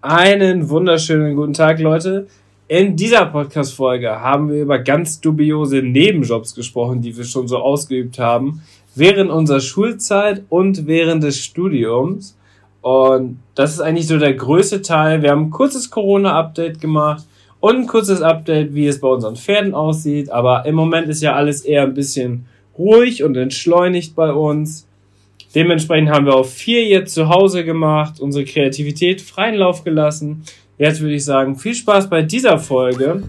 Einen wunderschönen guten Tag, Leute. In dieser Podcast-Folge haben wir über ganz dubiose Nebenjobs gesprochen, die wir schon so ausgeübt haben, während unserer Schulzeit und während des Studiums. Und das ist eigentlich so der größte Teil. Wir haben ein kurzes Corona-Update gemacht und ein kurzes Update, wie es bei unseren Pferden aussieht. Aber im Moment ist ja alles eher ein bisschen ruhig und entschleunigt bei uns. Dementsprechend haben wir auch vier jetzt zu Hause gemacht, unsere Kreativität freien Lauf gelassen. Jetzt würde ich sagen, viel Spaß bei dieser Folge.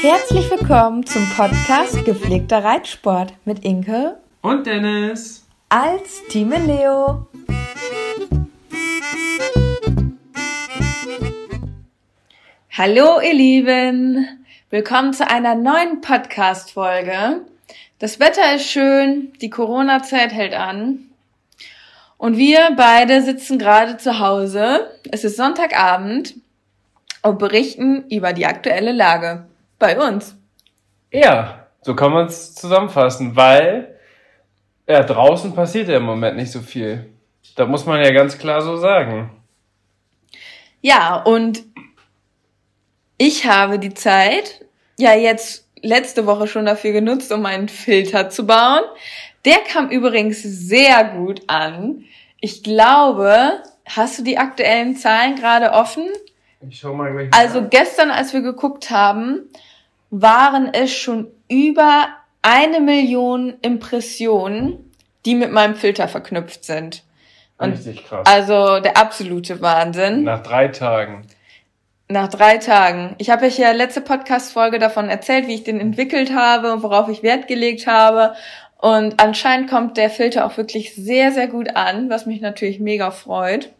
Herzlich willkommen zum Podcast Gepflegter Reitsport mit Inke und Dennis als Team Leo. Hallo ihr Lieben, Willkommen zu einer neuen Podcast-Folge. Das Wetter ist schön, die Corona-Zeit hält an. Und wir beide sitzen gerade zu Hause. Es ist Sonntagabend und berichten über die aktuelle Lage bei uns. Ja, so kann man es zusammenfassen, weil ja, draußen passiert ja im Moment nicht so viel. Da muss man ja ganz klar so sagen. Ja, und ich habe die Zeit ja jetzt letzte Woche schon dafür genutzt, um einen Filter zu bauen. Der kam übrigens sehr gut an. Ich glaube, hast du die aktuellen Zahlen gerade offen? Ich schau mal gleich. Mal also gestern, als wir geguckt haben, waren es schon über eine Million Impressionen, die mit meinem Filter verknüpft sind. Und Richtig krass. Also der absolute Wahnsinn. Nach drei Tagen. Nach drei Tagen. Ich habe euch ja letzte Podcast-Folge davon erzählt, wie ich den entwickelt habe und worauf ich Wert gelegt habe. Und anscheinend kommt der Filter auch wirklich sehr, sehr gut an, was mich natürlich mega freut.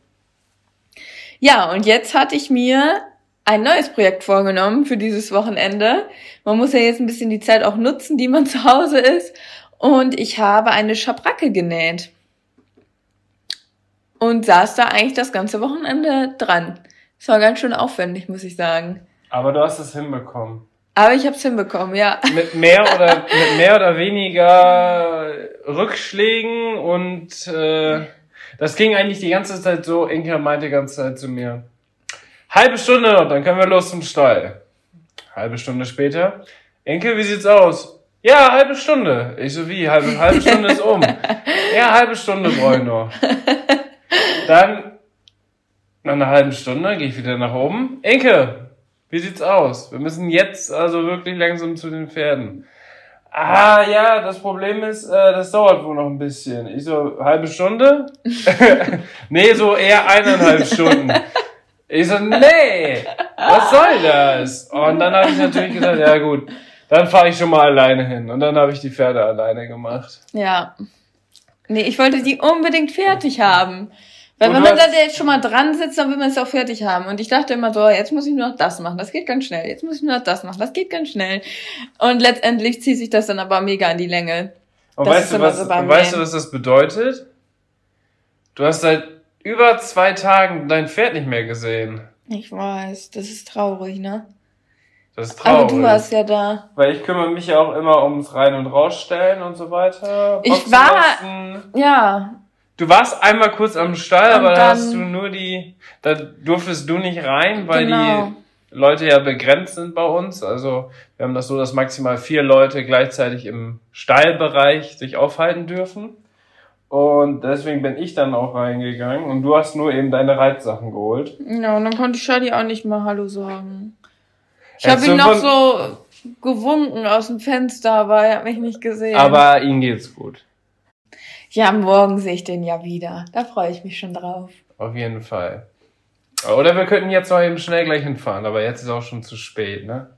Ja, und jetzt hatte ich mir ein neues Projekt vorgenommen für dieses Wochenende. Man muss ja jetzt ein bisschen die Zeit auch nutzen, die man zu Hause ist. Und ich habe eine Schabracke genäht. Und saß da eigentlich das ganze Wochenende dran. Es war ganz schön aufwendig, muss ich sagen. Aber du hast es hinbekommen. Aber ich habe es hinbekommen, ja. Mit mehr oder mit mehr oder weniger Rückschlägen und äh, das ging eigentlich die ganze Zeit so. Inka meinte die ganze Zeit zu mir: Halbe Stunde noch, dann können wir los zum Stall. Halbe Stunde später: Inke, wie sieht's aus? Ja, halbe Stunde. Ich so wie halbe halbe Stunde ist um. ja, halbe Stunde brauche ich noch. Dann nach einer halben Stunde gehe ich wieder nach oben. Enke, wie sieht's aus? Wir müssen jetzt also wirklich langsam zu den Pferden. Ah, ja, das Problem ist, äh, das dauert wohl noch ein bisschen. Ich so, halbe Stunde? nee, so eher eineinhalb Stunden. Ich so, nee, was soll das? Und dann habe ich natürlich gesagt, ja gut, dann fahre ich schon mal alleine hin. Und dann habe ich die Pferde alleine gemacht. Ja. Nee, ich wollte die unbedingt fertig haben. Weil wenn man da jetzt schon mal dran sitzt, dann will man es auch fertig haben. Und ich dachte immer so, jetzt muss ich nur noch das machen, das geht ganz schnell. Jetzt muss ich nur noch das machen, das geht ganz schnell. Und letztendlich zieht sich das dann aber mega in die Länge. Und weißt, du, was, so und weißt du, was das bedeutet? Du hast seit über zwei Tagen dein Pferd nicht mehr gesehen. Ich weiß, das ist traurig, ne? Das ist traurig. Aber du warst ja da. Weil ich kümmere mich ja auch immer ums Rein- und Rausstellen und so weiter. Ich war, ja, Du warst einmal kurz am Stall, aber da hast du nur die, da durftest du nicht rein, weil genau. die Leute ja begrenzt sind bei uns. Also wir haben das so, dass maximal vier Leute gleichzeitig im Stallbereich sich aufhalten dürfen. Und deswegen bin ich dann auch reingegangen und du hast nur eben deine Reitsachen geholt. Ja, und dann konnte Shadi auch nicht mal Hallo sagen. Ich habe ihn noch so gewunken aus dem Fenster, aber er hat mich nicht gesehen. Aber ihm geht's gut. Ja, morgen sehe ich den ja wieder. Da freue ich mich schon drauf. Auf jeden Fall. Oder wir könnten jetzt noch eben schnell gleich hinfahren, aber jetzt ist auch schon zu spät, ne?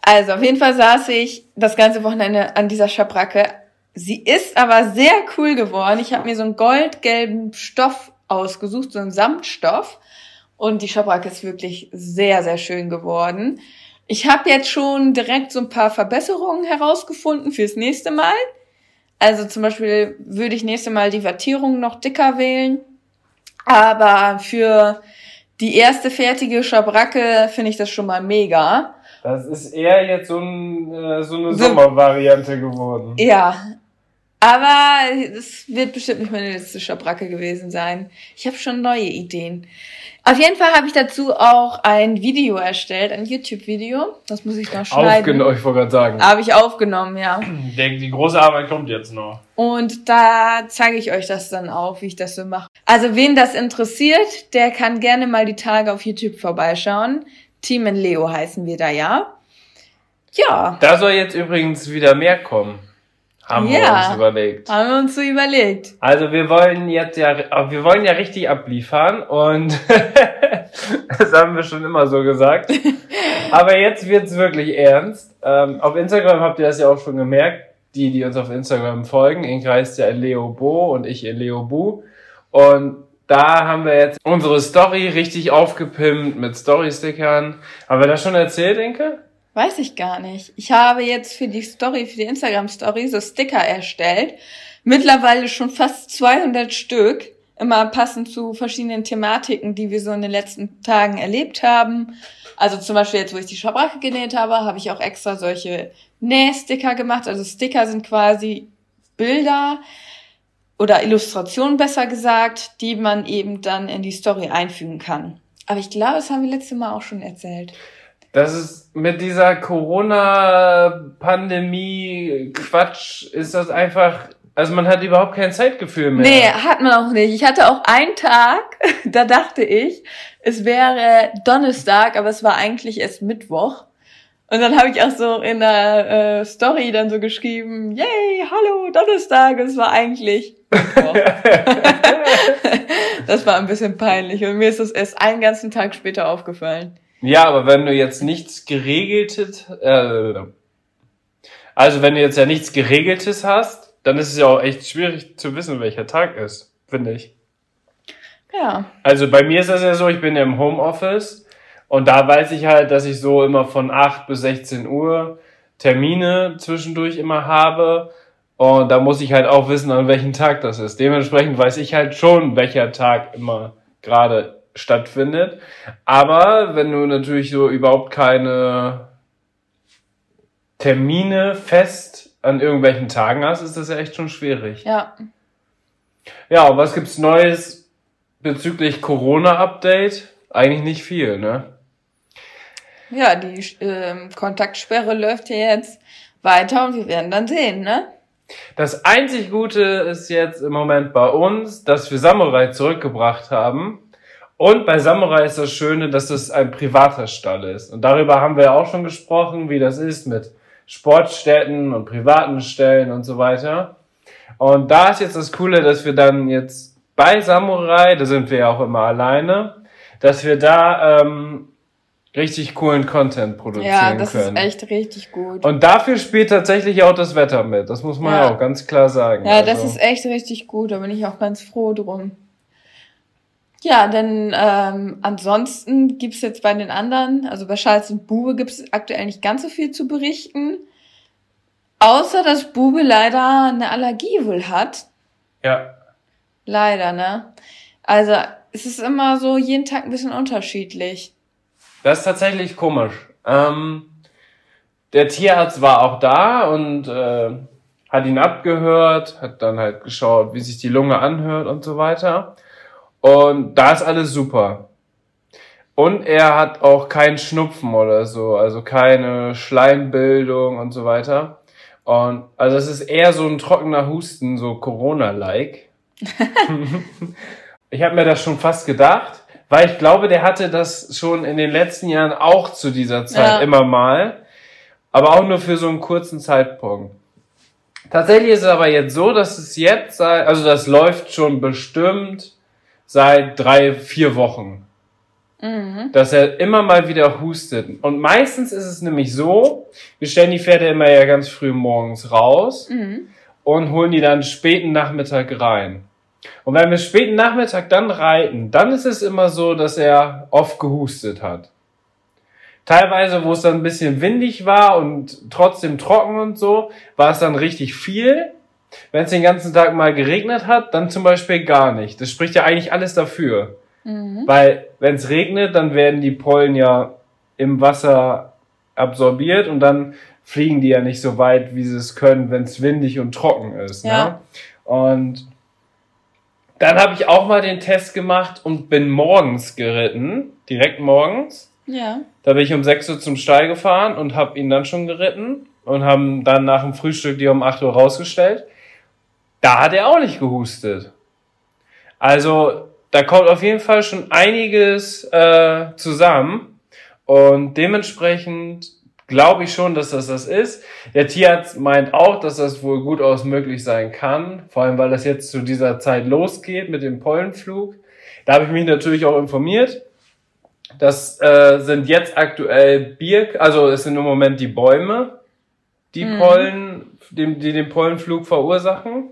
Also, auf jeden Fall saß ich das ganze Wochenende an dieser Schabracke. Sie ist aber sehr cool geworden. Ich habe mir so einen goldgelben Stoff ausgesucht, so einen Samtstoff. Und die Schabracke ist wirklich sehr, sehr schön geworden. Ich habe jetzt schon direkt so ein paar Verbesserungen herausgefunden fürs nächste Mal. Also zum Beispiel würde ich nächste Mal die Wattierung noch dicker wählen. Aber für die erste fertige Schabracke finde ich das schon mal mega. Das ist eher jetzt so, ein, äh, so eine Sommervariante geworden. Ja. Aber es wird bestimmt nicht meine letzte Schabracke gewesen sein. Ich habe schon neue Ideen. Auf jeden Fall habe ich dazu auch ein Video erstellt, ein YouTube-Video. Das muss ich noch schneiden. Aufgenommen, ich wollte gerade sagen. Habe ich aufgenommen, ja. Die, die große Arbeit kommt jetzt noch. Und da zeige ich euch das dann auch, wie ich das so mache. Also wen das interessiert, der kann gerne mal die Tage auf YouTube vorbeischauen. Team in Leo heißen wir da ja. Ja. Da soll jetzt übrigens wieder mehr kommen. Haben ja, wir uns überlegt. Haben wir uns so überlegt. Also wir wollen jetzt ja, wir wollen ja richtig abliefern und das haben wir schon immer so gesagt. Aber jetzt wird's wirklich ernst. Ähm, auf Instagram habt ihr das ja auch schon gemerkt. Die, die uns auf Instagram folgen. Inke heißt ja Leo Bo und ich Leo Bu. Und da haben wir jetzt unsere Story richtig aufgepimpt mit Story-Stickern. Haben wir das schon erzählt, Inke? Weiß ich gar nicht. Ich habe jetzt für die Story, für die Instagram-Story so Sticker erstellt. Mittlerweile schon fast 200 Stück. Immer passend zu verschiedenen Thematiken, die wir so in den letzten Tagen erlebt haben. Also zum Beispiel jetzt, wo ich die Schabracke genäht habe, habe ich auch extra solche Nähsticker gemacht. Also Sticker sind quasi Bilder oder Illustrationen besser gesagt, die man eben dann in die Story einfügen kann. Aber ich glaube, das haben wir letztes Mal auch schon erzählt. Das ist mit dieser Corona-Pandemie-Quatsch, ist das einfach, also man hat überhaupt kein Zeitgefühl mehr. Nee, hat man auch nicht. Ich hatte auch einen Tag, da dachte ich, es wäre Donnerstag, aber es war eigentlich erst Mittwoch. Und dann habe ich auch so in der äh, Story dann so geschrieben, yay, hallo, Donnerstag. Und es war eigentlich Mittwoch. das war ein bisschen peinlich. Und mir ist das erst einen ganzen Tag später aufgefallen. Ja, aber wenn du jetzt nichts geregeltes, äh, also wenn du jetzt ja nichts geregeltes hast, dann ist es ja auch echt schwierig zu wissen, welcher Tag ist, finde ich. Ja. Also bei mir ist das ja so, ich bin ja im Homeoffice und da weiß ich halt, dass ich so immer von 8 bis 16 Uhr Termine zwischendurch immer habe. Und da muss ich halt auch wissen, an welchem Tag das ist. Dementsprechend weiß ich halt schon, welcher Tag immer gerade stattfindet. Aber wenn du natürlich so überhaupt keine Termine fest an irgendwelchen Tagen hast, ist das ja echt schon schwierig. Ja. Ja, und was gibt's Neues bezüglich Corona-Update? Eigentlich nicht viel, ne? Ja, die äh, Kontaktsperre läuft ja jetzt weiter und wir werden dann sehen, ne? Das einzig Gute ist jetzt im Moment bei uns, dass wir Samurai zurückgebracht haben. Und bei Samurai ist das Schöne, dass es ein privater Stall ist. Und darüber haben wir ja auch schon gesprochen, wie das ist mit Sportstätten und privaten Stellen und so weiter. Und da ist jetzt das Coole, dass wir dann jetzt bei Samurai, da sind wir ja auch immer alleine, dass wir da ähm, richtig coolen Content produzieren können. Ja, das können. ist echt richtig gut. Und dafür spielt tatsächlich auch das Wetter mit. Das muss man ja, auch ganz klar sagen. Ja, also. das ist echt richtig gut. Da bin ich auch ganz froh drum. Ja, denn ähm, ansonsten gibt's jetzt bei den anderen, also bei Charles und Bube gibt's aktuell nicht ganz so viel zu berichten. Außer, dass Bube leider eine Allergie wohl hat. Ja. Leider, ne? Also, es ist immer so jeden Tag ein bisschen unterschiedlich. Das ist tatsächlich komisch. Ähm, der Tierarzt war auch da und äh, hat ihn abgehört, hat dann halt geschaut, wie sich die Lunge anhört und so weiter. Und da ist alles super. Und er hat auch keinen Schnupfen oder so, also keine Schleimbildung und so weiter. Und also es ist eher so ein trockener Husten, so Corona-like. ich habe mir das schon fast gedacht, weil ich glaube, der hatte das schon in den letzten Jahren auch zu dieser Zeit ja. immer mal, aber auch nur für so einen kurzen Zeitpunkt. Tatsächlich ist es aber jetzt so, dass es jetzt, also das läuft schon bestimmt seit drei, vier Wochen. Mhm. Dass er immer mal wieder hustet. Und meistens ist es nämlich so, wir stellen die Pferde immer ja ganz früh morgens raus. Mhm. und holen die dann späten Nachmittag rein. Und wenn wir späten Nachmittag dann reiten, dann ist es immer so, dass er oft gehustet hat. Teilweise, wo es dann ein bisschen windig war und trotzdem trocken und so, war es dann richtig viel. Wenn es den ganzen Tag mal geregnet hat, dann zum Beispiel gar nicht. Das spricht ja eigentlich alles dafür. Mhm. Weil wenn es regnet, dann werden die Pollen ja im Wasser absorbiert und dann fliegen die ja nicht so weit, wie sie es können, wenn es windig und trocken ist. Ja. Ne? Und dann habe ich auch mal den Test gemacht und bin morgens geritten, direkt morgens. Ja. Da bin ich um 6 Uhr zum Stall gefahren und habe ihn dann schon geritten und haben dann nach dem Frühstück die um 8 Uhr rausgestellt. Da hat er auch nicht gehustet. Also da kommt auf jeden Fall schon einiges äh, zusammen und dementsprechend glaube ich schon, dass das das ist. Der Tierarzt meint auch, dass das wohl gut aus möglich sein kann, vor allem weil das jetzt zu dieser Zeit losgeht mit dem Pollenflug. Da habe ich mich natürlich auch informiert. Das äh, sind jetzt aktuell Bier, also es sind im Moment die Bäume, die mhm. Pollen, die, die den Pollenflug verursachen.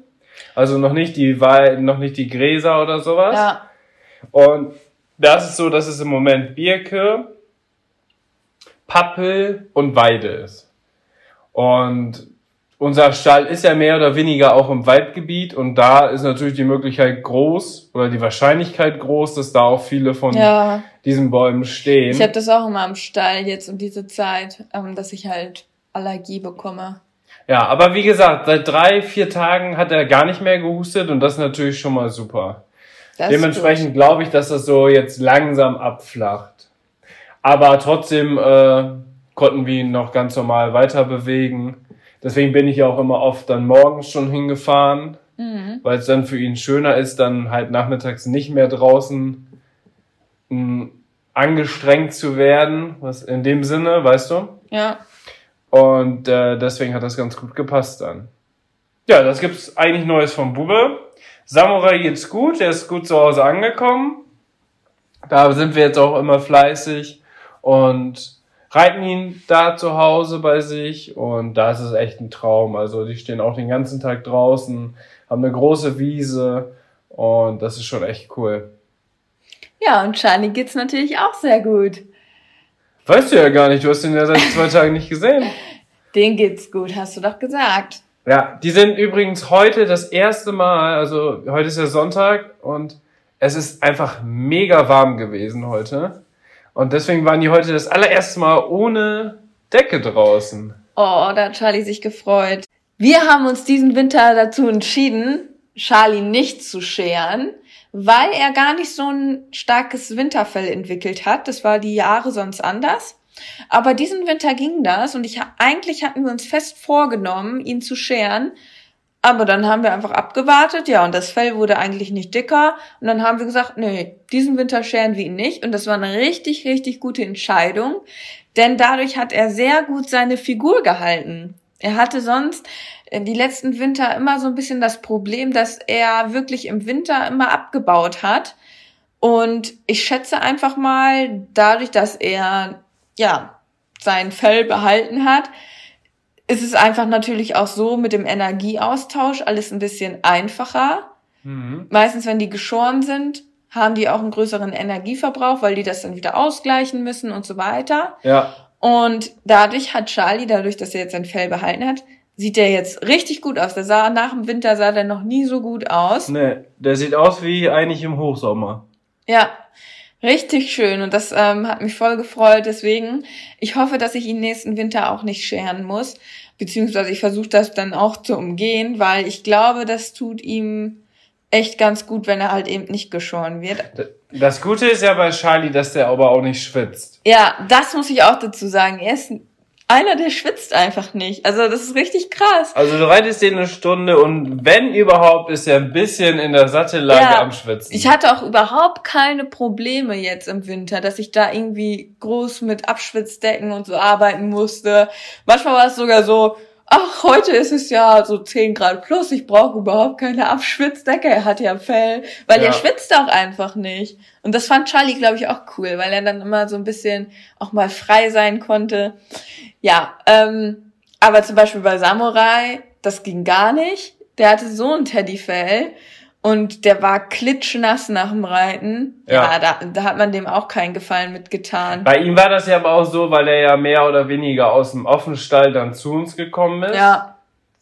Also noch nicht die noch nicht die Gräser oder sowas. Ja. Und das ist so, dass es im Moment Birke, Pappel und Weide ist. Und unser Stall ist ja mehr oder weniger auch im Waldgebiet und da ist natürlich die Möglichkeit groß oder die Wahrscheinlichkeit groß, dass da auch viele von ja. diesen Bäumen stehen. Ich habe das auch immer im Stall jetzt um diese Zeit, ähm, dass ich halt Allergie bekomme. Ja, aber wie gesagt, seit drei, vier Tagen hat er gar nicht mehr gehustet und das ist natürlich schon mal super. Das Dementsprechend glaube ich, dass das so jetzt langsam abflacht. Aber trotzdem äh, konnten wir ihn noch ganz normal weiter bewegen. Deswegen bin ich ja auch immer oft dann morgens schon hingefahren, mhm. weil es dann für ihn schöner ist, dann halt nachmittags nicht mehr draußen mh, hm, angestrengt zu werden, was in dem Sinne, weißt du? Ja. Und äh, deswegen hat das ganz gut gepasst dann. Ja, das gibt's eigentlich Neues vom Bube. Samurai geht's gut, er ist gut zu Hause angekommen. Da sind wir jetzt auch immer fleißig und reiten ihn da zu Hause bei sich und da ist es echt ein Traum. Also die stehen auch den ganzen Tag draußen, haben eine große Wiese und das ist schon echt cool. Ja, und Charlie geht's natürlich auch sehr gut. Weißt du ja gar nicht, du hast ihn ja seit zwei Tagen nicht gesehen. Den geht's gut, hast du doch gesagt. Ja, die sind übrigens heute das erste Mal, also heute ist ja Sonntag und es ist einfach mega warm gewesen heute. Und deswegen waren die heute das allererste Mal ohne Decke draußen. Oh, da hat Charlie sich gefreut. Wir haben uns diesen Winter dazu entschieden, Charlie nicht zu scheren, weil er gar nicht so ein starkes Winterfell entwickelt hat. Das war die Jahre sonst anders. Aber diesen Winter ging das und ich eigentlich hatten wir uns fest vorgenommen, ihn zu scheren, aber dann haben wir einfach abgewartet, ja, und das Fell wurde eigentlich nicht dicker. Und dann haben wir gesagt, nee, diesen Winter scheren wir ihn nicht. Und das war eine richtig, richtig gute Entscheidung. Denn dadurch hat er sehr gut seine Figur gehalten. Er hatte sonst äh, die letzten Winter immer so ein bisschen das Problem, dass er wirklich im Winter immer abgebaut hat. Und ich schätze einfach mal, dadurch, dass er, ja, sein Fell behalten hat, ist es einfach natürlich auch so mit dem Energieaustausch alles ein bisschen einfacher. Mhm. Meistens, wenn die geschoren sind, haben die auch einen größeren Energieverbrauch, weil die das dann wieder ausgleichen müssen und so weiter. Ja. Und dadurch hat Charlie, dadurch, dass er jetzt sein Fell behalten hat, sieht der jetzt richtig gut aus. Der sah nach dem Winter sah der noch nie so gut aus. Nee, der sieht aus wie eigentlich im Hochsommer. Ja. Richtig schön und das ähm, hat mich voll gefreut. Deswegen, ich hoffe, dass ich ihn nächsten Winter auch nicht scheren muss. Beziehungsweise ich versuche das dann auch zu umgehen, weil ich glaube, das tut ihm echt ganz gut, wenn er halt eben nicht geschoren wird. Das Gute ist ja bei Charlie, dass der aber auch nicht schwitzt. Ja, das muss ich auch dazu sagen. Er ist einer, der schwitzt einfach nicht. Also das ist richtig krass. Also du reitest den eine Stunde und wenn überhaupt, ist er ein bisschen in der Sattellage ja, am Schwitzen. Ich hatte auch überhaupt keine Probleme jetzt im Winter, dass ich da irgendwie groß mit Abschwitzdecken und so arbeiten musste. Manchmal war es sogar so, ach, heute ist es ja so 10 Grad plus, ich brauche überhaupt keine Abschwitzdecke, er hat ja Fell, weil ja. er schwitzt auch einfach nicht. Und das fand Charlie, glaube ich, auch cool, weil er dann immer so ein bisschen auch mal frei sein konnte. Ja, ähm, aber zum Beispiel bei Samurai, das ging gar nicht. der hatte so ein Teddyfell und der war klitschnass nach dem Reiten. Ja, ja da, da hat man dem auch keinen Gefallen mitgetan. Bei ihm war das ja aber auch so, weil er ja mehr oder weniger aus dem Offenstall dann zu uns gekommen ist. Ja.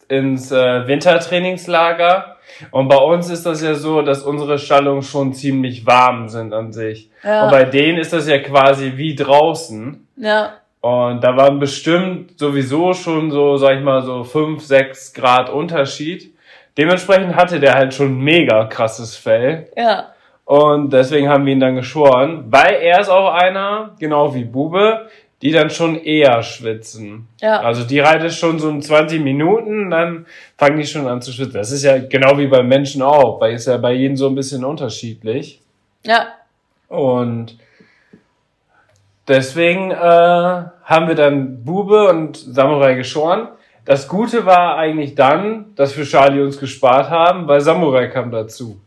Ins äh, Wintertrainingslager. Und bei uns ist das ja so, dass unsere Stallungen schon ziemlich warm sind an sich. Ja. Und bei denen ist das ja quasi wie draußen. Ja. Und da waren bestimmt sowieso schon so, sag ich mal, so fünf, sechs Grad Unterschied. Dementsprechend hatte der halt schon mega krasses Fell. Ja. Und deswegen haben wir ihn dann geschoren, weil er ist auch einer, genau wie Bube, die dann schon eher schwitzen. Ja. Also die reitet schon so in 20 Minuten, dann fangen die schon an zu schwitzen. Das ist ja genau wie bei Menschen auch, weil ist ja bei jedem so ein bisschen unterschiedlich. Ja. Und deswegen äh, haben wir dann Bube und Samurai geschoren. Das Gute war eigentlich dann, dass wir Charlie uns gespart haben, weil Samurai kam dazu.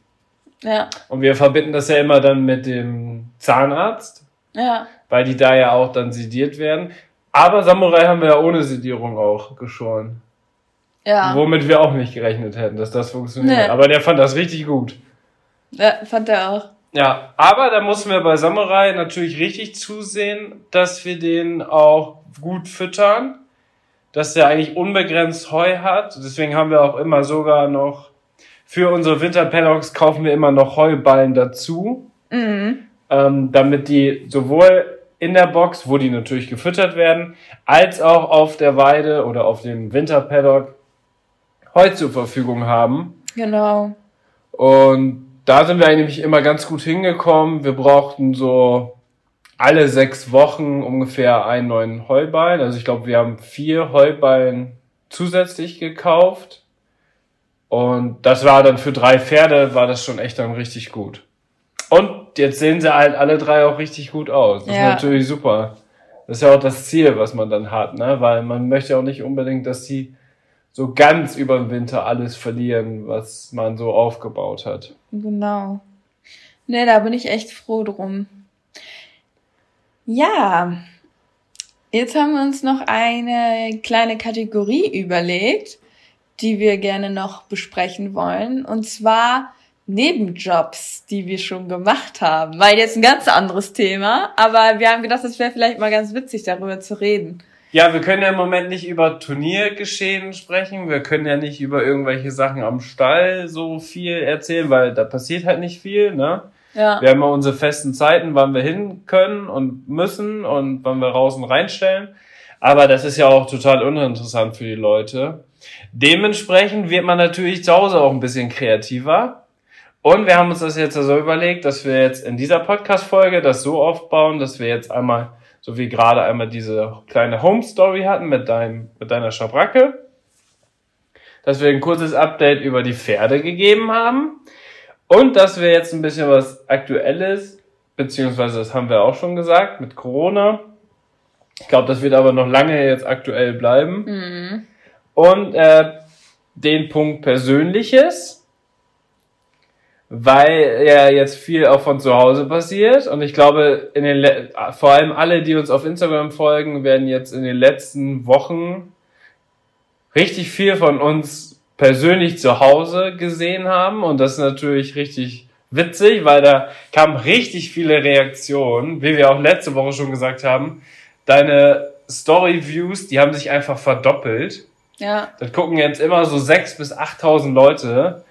Ja. Und wir verbinden das ja immer dann mit dem Zahnarzt. Ja. Weil die da ja auch dann sediert werden. Aber Samurai haben wir ja ohne Sedierung auch geschoren. Ja. Womit wir auch nicht gerechnet hätten, dass das funktioniert. Nee. Aber der fand das richtig gut. Ja, fand er auch. Ja, aber da mussten wir bei Samurai natürlich richtig zusehen, dass wir den auch gut füttern dass der eigentlich unbegrenzt Heu hat. Deswegen haben wir auch immer sogar noch für unsere Winterpaddocks kaufen wir immer noch Heuballen dazu, mhm. ähm, damit die sowohl in der Box, wo die natürlich gefüttert werden, als auch auf der Weide oder auf dem Winterpaddock Heu zur Verfügung haben. Genau. Und da sind wir eigentlich immer ganz gut hingekommen. Wir brauchten so alle sechs Wochen ungefähr einen neuen Heuballen. Also ich glaube, wir haben vier Heuballen zusätzlich gekauft. Und das war dann für drei Pferde, war das schon echt dann richtig gut. Und jetzt sehen sie halt alle drei auch richtig gut aus. Das ja. ist natürlich super. Das ist ja auch das Ziel, was man dann hat, ne? Weil man möchte auch nicht unbedingt, dass sie so ganz über den Winter alles verlieren, was man so aufgebaut hat. Genau. Ne, da bin ich echt froh drum. Ja, jetzt haben wir uns noch eine kleine Kategorie überlegt, die wir gerne noch besprechen wollen. Und zwar Nebenjobs, die wir schon gemacht haben. Weil jetzt ein ganz anderes Thema, aber wir haben gedacht, es wäre vielleicht mal ganz witzig, darüber zu reden. Ja, wir können ja im Moment nicht über Turniergeschehen sprechen. Wir können ja nicht über irgendwelche Sachen am Stall so viel erzählen, weil da passiert halt nicht viel, ne? Ja. Wir haben ja unsere festen Zeiten, wann wir hin können und müssen und wann wir raus und reinstellen. Aber das ist ja auch total uninteressant für die Leute. Dementsprechend wird man natürlich zu Hause auch ein bisschen kreativer. Und wir haben uns das jetzt so also überlegt, dass wir jetzt in dieser Podcast-Folge das so aufbauen, dass wir jetzt einmal, so wie gerade einmal diese kleine Home-Story hatten mit deinem, mit deiner Schabracke, dass wir ein kurzes Update über die Pferde gegeben haben und dass wir jetzt ein bisschen was Aktuelles, beziehungsweise das haben wir auch schon gesagt, mit Corona. Ich glaube, das wird aber noch lange jetzt aktuell bleiben. Mhm. Und äh, den Punkt Persönliches, weil ja jetzt viel auch von zu Hause passiert. Und ich glaube, in den Le vor allem alle, die uns auf Instagram folgen, werden jetzt in den letzten Wochen richtig viel von uns persönlich zu Hause gesehen haben und das ist natürlich richtig witzig, weil da kamen richtig viele Reaktionen, wie wir auch letzte Woche schon gesagt haben. Deine Story-Views, die haben sich einfach verdoppelt. Ja. Das gucken jetzt immer so sechs bis achttausend Leute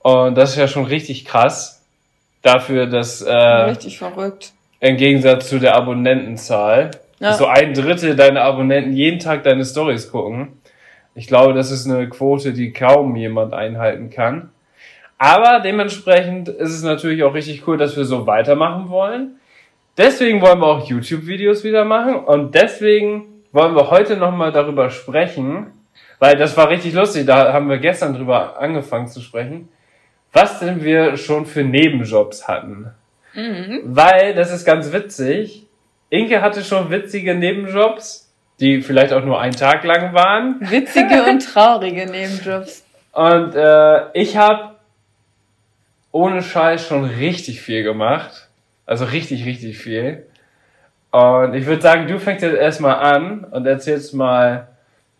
und das ist ja schon richtig krass dafür, dass äh, richtig verrückt. Im Gegensatz zu der Abonnentenzahl, ja. so ein Drittel deiner Abonnenten jeden Tag deine Stories gucken. Ich glaube, das ist eine Quote, die kaum jemand einhalten kann. Aber dementsprechend ist es natürlich auch richtig cool, dass wir so weitermachen wollen. Deswegen wollen wir auch YouTube-Videos wieder machen und deswegen wollen wir heute nochmal darüber sprechen, weil das war richtig lustig, da haben wir gestern drüber angefangen zu sprechen, was denn wir schon für Nebenjobs hatten. Mhm. Weil, das ist ganz witzig, Inke hatte schon witzige Nebenjobs, die vielleicht auch nur einen Tag lang waren. Witzige und traurige Nebenjobs. Und äh, ich habe ohne Scheiß schon richtig viel gemacht. Also richtig, richtig viel. Und ich würde sagen, du fängst jetzt erstmal an und erzählst mal,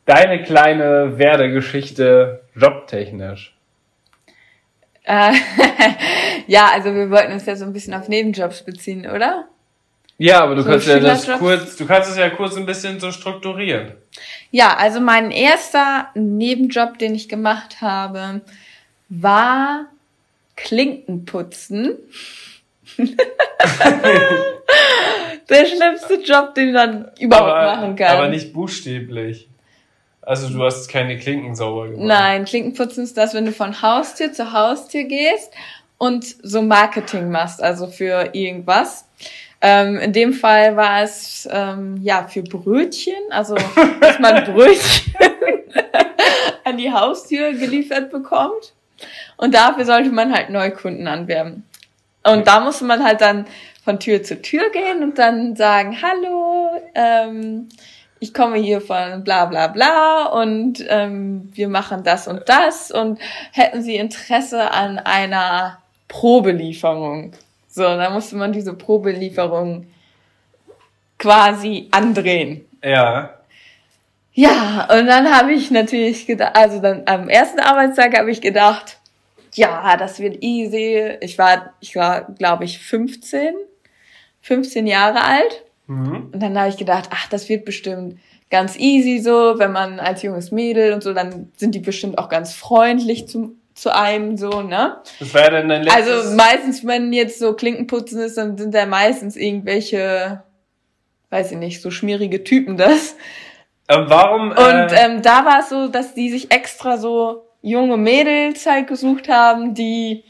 deine kleine Werdegeschichte jobtechnisch? Äh, ja, also wir wollten uns ja so ein bisschen auf Nebenjobs beziehen, oder? Ja, aber du So kannst ja das kurz, du kannst es ja kurz ein bisschen so strukturieren. Ja, also mein erster Nebenjob, den ich gemacht habe, war Klinkenputzen. Der schlimmste Job, den man überhaupt aber, machen kann. aber nicht buchstäblich. Also du hast keine Klinken sauber gemacht. Nein, Klinkenputzen ist das, wenn du von Haustür zu Haustür gehst und so Marketing machst, also für irgendwas. Ähm, in dem Fall war es ähm, ja für Brötchen, also dass man Brötchen an die Haustür geliefert bekommt. Und dafür sollte man halt Neukunden anwerben. Und da musste man halt dann von Tür zu Tür gehen und dann sagen, hallo, ähm, ich komme hier von bla bla bla und ähm, wir machen das und das und hätten Sie Interesse an einer Probelieferung? So, dann musste man diese Probelieferung quasi andrehen. Ja. Ja, und dann habe ich natürlich gedacht, also dann am ersten Arbeitstag habe ich gedacht, ja, das wird easy. Ich war, ich war, glaube ich, 15, 15 Jahre alt. Mhm. Und dann habe ich gedacht, ach, das wird bestimmt ganz easy so, wenn man als junges Mädel und so, dann sind die bestimmt auch ganz freundlich zu, zu einem so, ne? Das war ja dann dein letztes... Also meistens, wenn jetzt so Klinkenputzen ist, dann sind da meistens irgendwelche, weiß ich nicht, so schmierige Typen das. ähm, warum... Und äh, ähm, da war es so, dass die sich extra so junge Mädels halt gesucht haben, die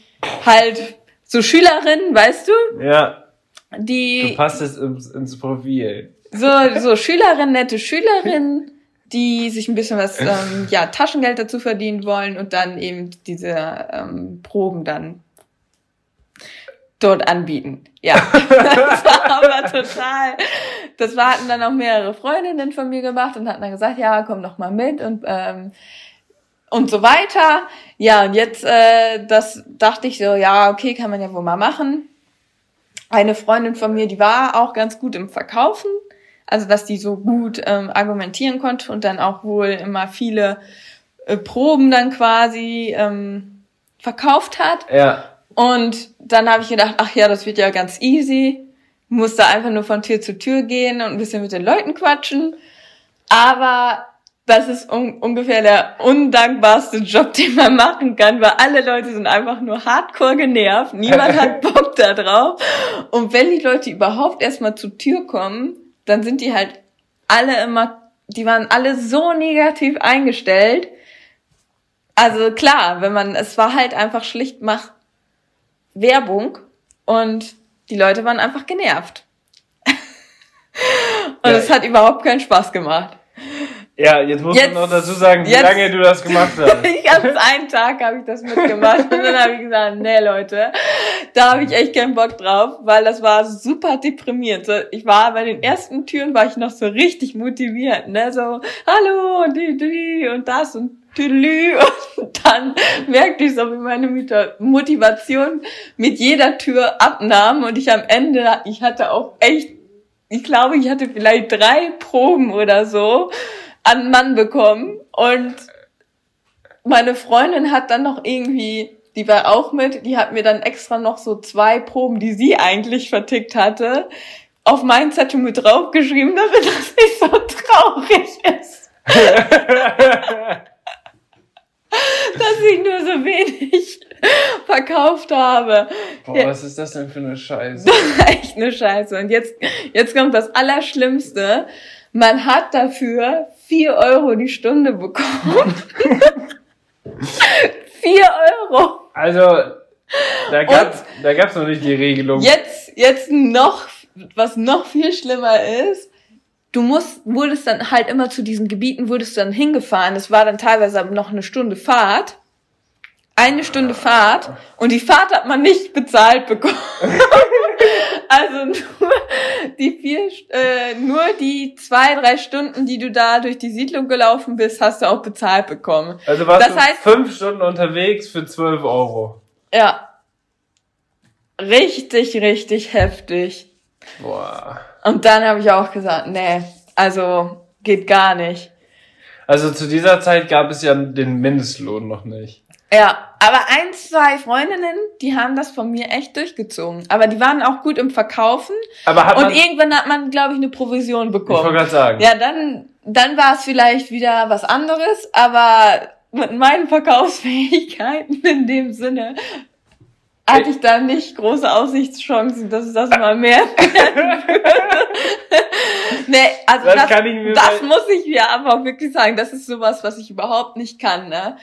halt so Schülerinnen, weißt du, ja, du die passt jetzt ins, ins Profil. so so Schülerinnen, nette Schülerinnen, die sich ein bisschen was ähm, ja Taschengeld dazu verdienen wollen und dann eben diese ähm, Proben dann dort anbieten. Ja, das war aber total. Das war, hatten dann auch mehrere Freundinnen von mir gemacht und hatten dann gesagt, ja, komm doch mal mit und ähm, und so weiter. Ja, und jetzt, äh, das dachte ich so, ja, okay, kann man ja wohl mal machen. Eine Freundin von mir, die war auch ganz gut im Verkaufen, also dass die so gut ähm, argumentieren konnte und dann auch wohl immer viele äh, Proben dann quasi ähm, verkauft hat. Ja. Und dann habe ich gedacht, ach ja, das wird ja ganz easy. Musste einfach nur von Tür zu Tür gehen und ein bisschen mit den Leuten quatschen. Aber das ist un ungefähr der undankbarste Job, den man machen kann, weil alle Leute sind einfach nur hardcore genervt. Niemand hat Bock da drauf. Und wenn die Leute überhaupt erstmal zur Tür kommen, dann sind die halt alle immer, die waren alle so negativ eingestellt. Also klar, wenn man, es war halt einfach schlicht mach Werbung und die Leute waren einfach genervt. und Ja. es hat überhaupt keinen Spaß gemacht. Ja, jetzt musst Jetzt- du noch dazu sagen, wie jetzt- lange du das gemacht hast. ich habe einen Tag habe ich das mitgemacht. Und dann habe ich gesagt, nee Leute, da habe ich echt keinen Bock drauf, weil das war super deprimierend. So, Ich war bei den ersten Türen war ich noch so richtig motiviert, ne, so hallo und die, die und das und tüdelü. Und dann merkte ich so, wie meine Motivation mit jeder Tür abnahm. Und ich am Ende, ich hatte auch echt, ich glaube, ich hatte vielleicht drei Proben oder so an Mann bekommen und meine Freundin hat dann noch irgendwie, die war auch mit, die hat mir dann extra noch so zwei Proben, die sie eigentlich vertickt hatte, auf meinen Zettel mit draufgeschrieben, damit das nicht so traurig ist, dass ich nur so wenig verkauft habe. Boah, Ja. was ist das denn für eine Scheiße? Echt eine Scheiße. Und jetzt, jetzt kommt das Allerschlimmste. Man hat dafür vier Euro die Stunde bekommen. Vier Euro. Also, da gab's, da gab's noch nicht die Regelung. Jetzt, jetzt noch, was noch viel schlimmer ist, du musst, wurdest dann halt immer zu diesen Gebieten, wurdest dann hingefahren. Es war dann teilweise noch eine Stunde Fahrt. Eine Stunde Fahrt und die Fahrt hat man nicht bezahlt bekommen. also nur die vier, äh, nur die zwei, drei Stunden, die du da durch die Siedlung gelaufen bist, hast du auch bezahlt bekommen. Also warst Das du heißt- fünf Stunden unterwegs für 12 Euro. Ja. Richtig, richtig heftig. Boah. Und dann habe ich auch gesagt, nee, also geht gar nicht. Also zu dieser Zeit gab es ja den Mindestlohn noch nicht. Ja, aber ein, zwei Freundinnen, die haben das von mir echt durchgezogen. Aber die waren auch gut im Verkaufen. Aber hat und man, irgendwann hat man, glaube ich, eine Provision ich wollte bekommen. gerade sagen. Ja, dann, dann war es vielleicht wieder was anderes, aber mit meinen Verkaufsfähigkeiten in dem Sinne hatte ich da nicht große Aussichtschancen, dass das mal mehr nee, also Das das, das muss ich mir aber wirklich sagen, das ist sowas, was ich überhaupt nicht kann, ne?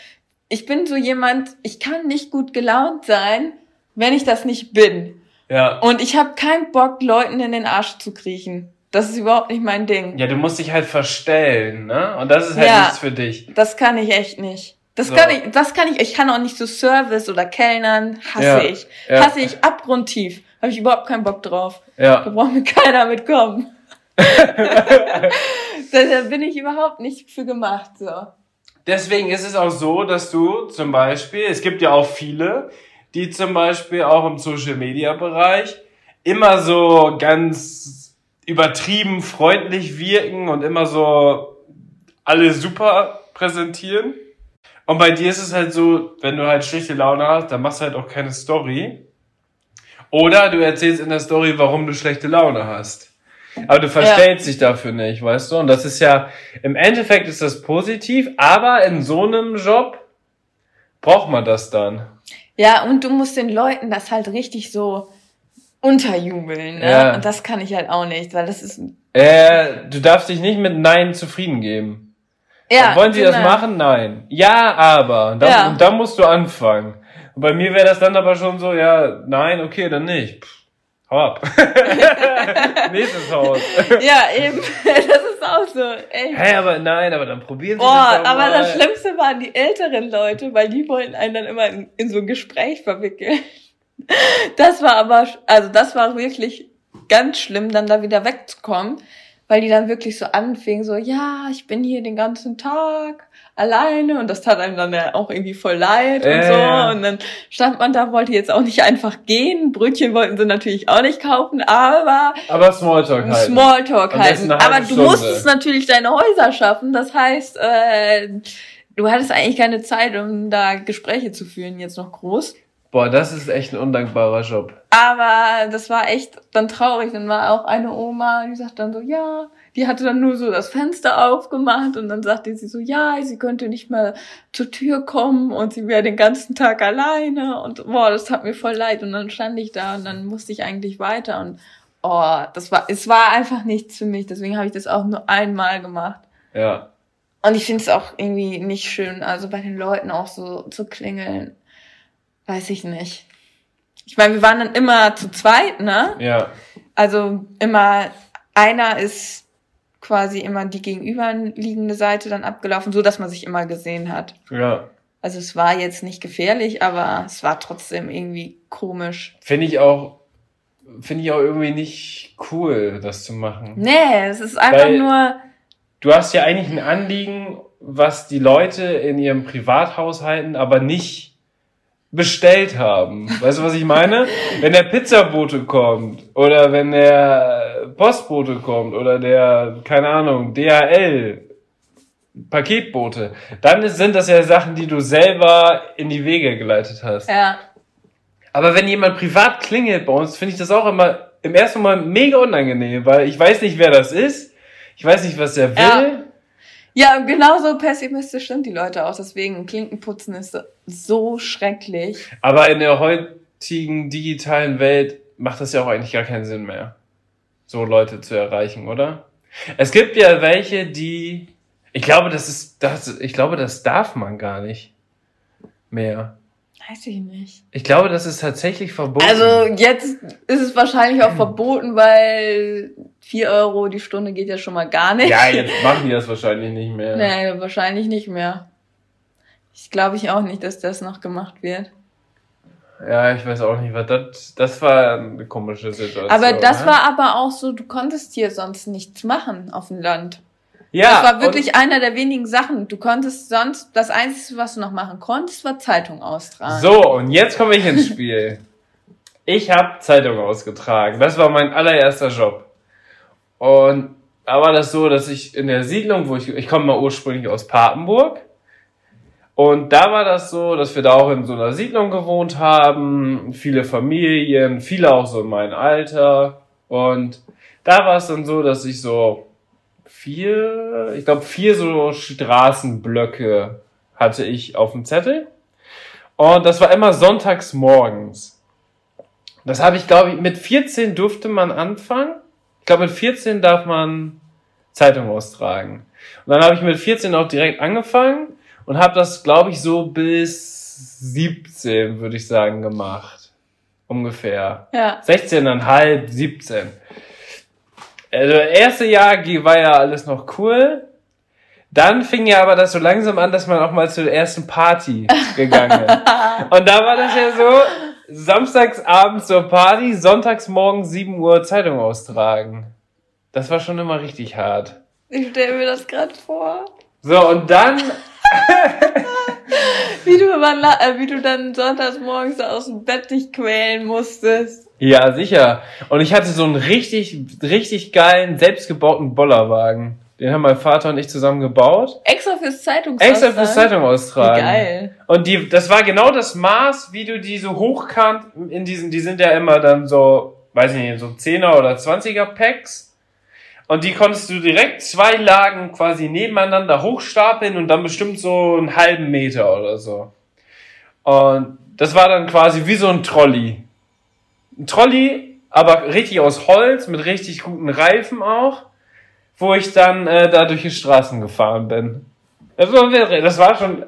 Ich bin so jemand, ich kann nicht gut gelaunt sein, wenn ich das nicht bin. Ja. Und ich habe keinen Bock, Leuten in den Arsch zu kriechen. Das ist überhaupt nicht mein Ding. Ja, du musst dich halt verstellen, ne? Und das ist halt Ja. nichts für dich. Das kann ich echt nicht. Das So. kann ich, das kann ich, ich kann auch nicht so Service oder Kellnern, hasse Ja, ich. ja. Hasse ich abgrundtief. Habe ich überhaupt keinen Bock drauf. Da Ja. braucht mir keiner mitkommen. da, da bin ich überhaupt nicht für gemacht, so. Deswegen ist es auch so, dass du zum Beispiel, es gibt ja auch viele, die zum Beispiel auch im Social Media Bereich immer so ganz übertrieben freundlich wirken und immer so alle super präsentieren. Und bei dir ist es halt so, wenn du halt schlechte Laune hast, dann machst du halt auch keine Story. Oder du erzählst in der Story, warum du schlechte Laune hast. Aber du verstellst dich dafür nicht, weißt du? Und das ist ja, im Endeffekt ist das positiv, aber in so einem Job braucht man das dann. Ja, und du musst den Leuten das halt richtig so unterjubeln, ne? Ja. Und das kann ich halt auch nicht, weil das ist, Äh, du darfst dich nicht mit Nein zufrieden geben. ja. Wollen sie das genau. machen? Nein. Ja, aber. Dann, Ja. Und dann musst du anfangen. Und bei mir wäre das dann aber schon so, ja, nein, okay, dann nicht. Pff, hau ab. Nächstes Haus. Ja, eben. Das ist auch so, echt. Hey, aber nein, aber dann probieren sie Boah, das doch aber mal. das Schlimmste waren die älteren Leute, weil die wollten einen dann immer in, in so ein Gespräch verwickeln. Das war aber, also das war wirklich ganz schlimm, dann da wieder wegzukommen, weil die dann wirklich so anfingen, so, ja, ich bin hier den ganzen Tag alleine und das tat einem dann ja auch irgendwie voll leid und Äh. so und dann stand man da, wollte jetzt auch nicht einfach gehen, Brötchen wollten sie natürlich auch nicht kaufen, aber Aber Smalltalk halt. Smalltalk halten. Aber du Stunde. musstest natürlich deine Häuser schaffen. Das heißt, äh, du hattest eigentlich keine Zeit, um da Gespräche zu führen, jetzt noch groß. Boah, das ist echt ein undankbarer Job. Aber das war echt dann traurig. Dann war auch eine Oma, die sagt dann so, ja, die hatte dann nur so das Fenster aufgemacht und dann sagte sie so, ja, sie könnte nicht mehr zur Tür kommen und sie wäre den ganzen Tag alleine und boah, das tat mir voll leid. Und dann stand ich da und dann musste ich eigentlich weiter und oh, das war, es war einfach nichts für mich. Deswegen habe ich das auch nur einmal gemacht. Ja. Und ich finde es auch irgendwie nicht schön, also bei den Leuten auch so zu klingeln. Weiß ich nicht. Ich meine, wir waren dann immer zu zweit, ne? Ja. Also immer einer ist quasi immer die gegenüberliegende Seite dann abgelaufen, so dass man sich immer gesehen hat. Ja. Also es war jetzt nicht gefährlich, aber es war trotzdem irgendwie komisch. Finde ich auch, finde ich auch irgendwie nicht cool, das zu machen. Nee, es ist einfach Weil- nur, Du hast ja eigentlich ein Anliegen, was die Leute in ihrem Privathaushalten aber nicht bestellt haben. Weißt du, was ich meine? Wenn der Pizzabote kommt oder wenn der Postbote kommt oder der, keine Ahnung, DHL Paketbote, dann sind das ja Sachen, die du selber in die Wege geleitet hast. ja, Aber wenn jemand privat klingelt bei uns, finde ich das auch immer im ersten Moment mega unangenehm, weil ich weiß nicht, wer das ist. Ich weiß nicht, was er will. Ja. Ja, genauso pessimistisch sind die Leute auch. Deswegen, Klinkenputzen ist so schrecklich. Aber in der heutigen digitalen Welt macht das ja auch eigentlich gar keinen Sinn mehr, so Leute zu erreichen, oder? Es gibt ja welche, die, ich glaube, das ist, das, ich glaube, das darf man gar nicht mehr. Weiß ich nicht. Ich glaube, das ist tatsächlich verboten. Also jetzt ist es wahrscheinlich auch verboten, weil vier Euro die Stunde geht ja schon mal gar nicht. ja, jetzt machen die das wahrscheinlich nicht mehr. Nee, wahrscheinlich nicht mehr. Ich glaube ich auch nicht, dass das noch gemacht wird. Ja, ich weiß auch nicht, was das, das war eine komische Situation. Aber das ne? war aber auch so, du konntest hier sonst nichts machen auf dem Land. Ja, das war wirklich einer der wenigen Sachen. Du konntest sonst, das Einzige, was du noch machen konntest, war Zeitung austragen. So, und jetzt komme ich ins Spiel. ich habe Zeitung ausgetragen. Das war mein allererster Job. Und da war das so, dass ich in der Siedlung, wo ich, ich komme mal ursprünglich aus Papenburg. Und da war das so, dass wir da auch in so einer Siedlung gewohnt haben, viele Familien, viele auch so in meinem Alter. Und da war es dann so, dass ich so vier, ich glaube vier so Straßenblöcke hatte ich auf dem Zettel. Und das war immer sonntags morgens. Das habe ich, glaube ich, mit 14 durfte man anfangen. Ich glaube, mit 14 darf man Zeitung austragen. Und dann habe ich mit 14 auch direkt angefangen und habe das, glaube ich, so bis 17, würde ich sagen, gemacht. Ungefähr. Ja. 16,5, 17. Also, erste Jahr war ja alles noch cool. Dann fing ja aber das so langsam an, dass man auch mal zur ersten Party gegangen ist. Und da war das ja so, samstags abends zur Party, sonntags morgens 7 Uhr Zeitung austragen. Das war schon immer richtig hart. Ich stelle mir das gerade vor. So, und dann, Wie du, immer, äh, wie du dann sonntags morgens aus dem Bett dich quälen musstest. Ja, sicher. Und ich hatte so einen richtig, richtig geilen, selbstgebauten Bollerwagen. Den haben mein Vater und ich zusammen gebaut. Extra fürs Zeitungs Extra fürs Zeitung austragen. Geil. Und die, das war genau das Maß, wie du die so hochkant in diesen, die sind ja immer dann so, weiß ich nicht, so 10er oder 20er Packs. Und die konntest du direkt zwei Lagen quasi nebeneinander hochstapeln und dann bestimmt so einen halben Meter oder so. Und das war dann quasi wie so ein Trolley. Ein Trolley, aber richtig aus Holz, mit richtig guten Reifen auch, wo ich dann äh, da durch die Straßen gefahren bin. Das war, das war schon,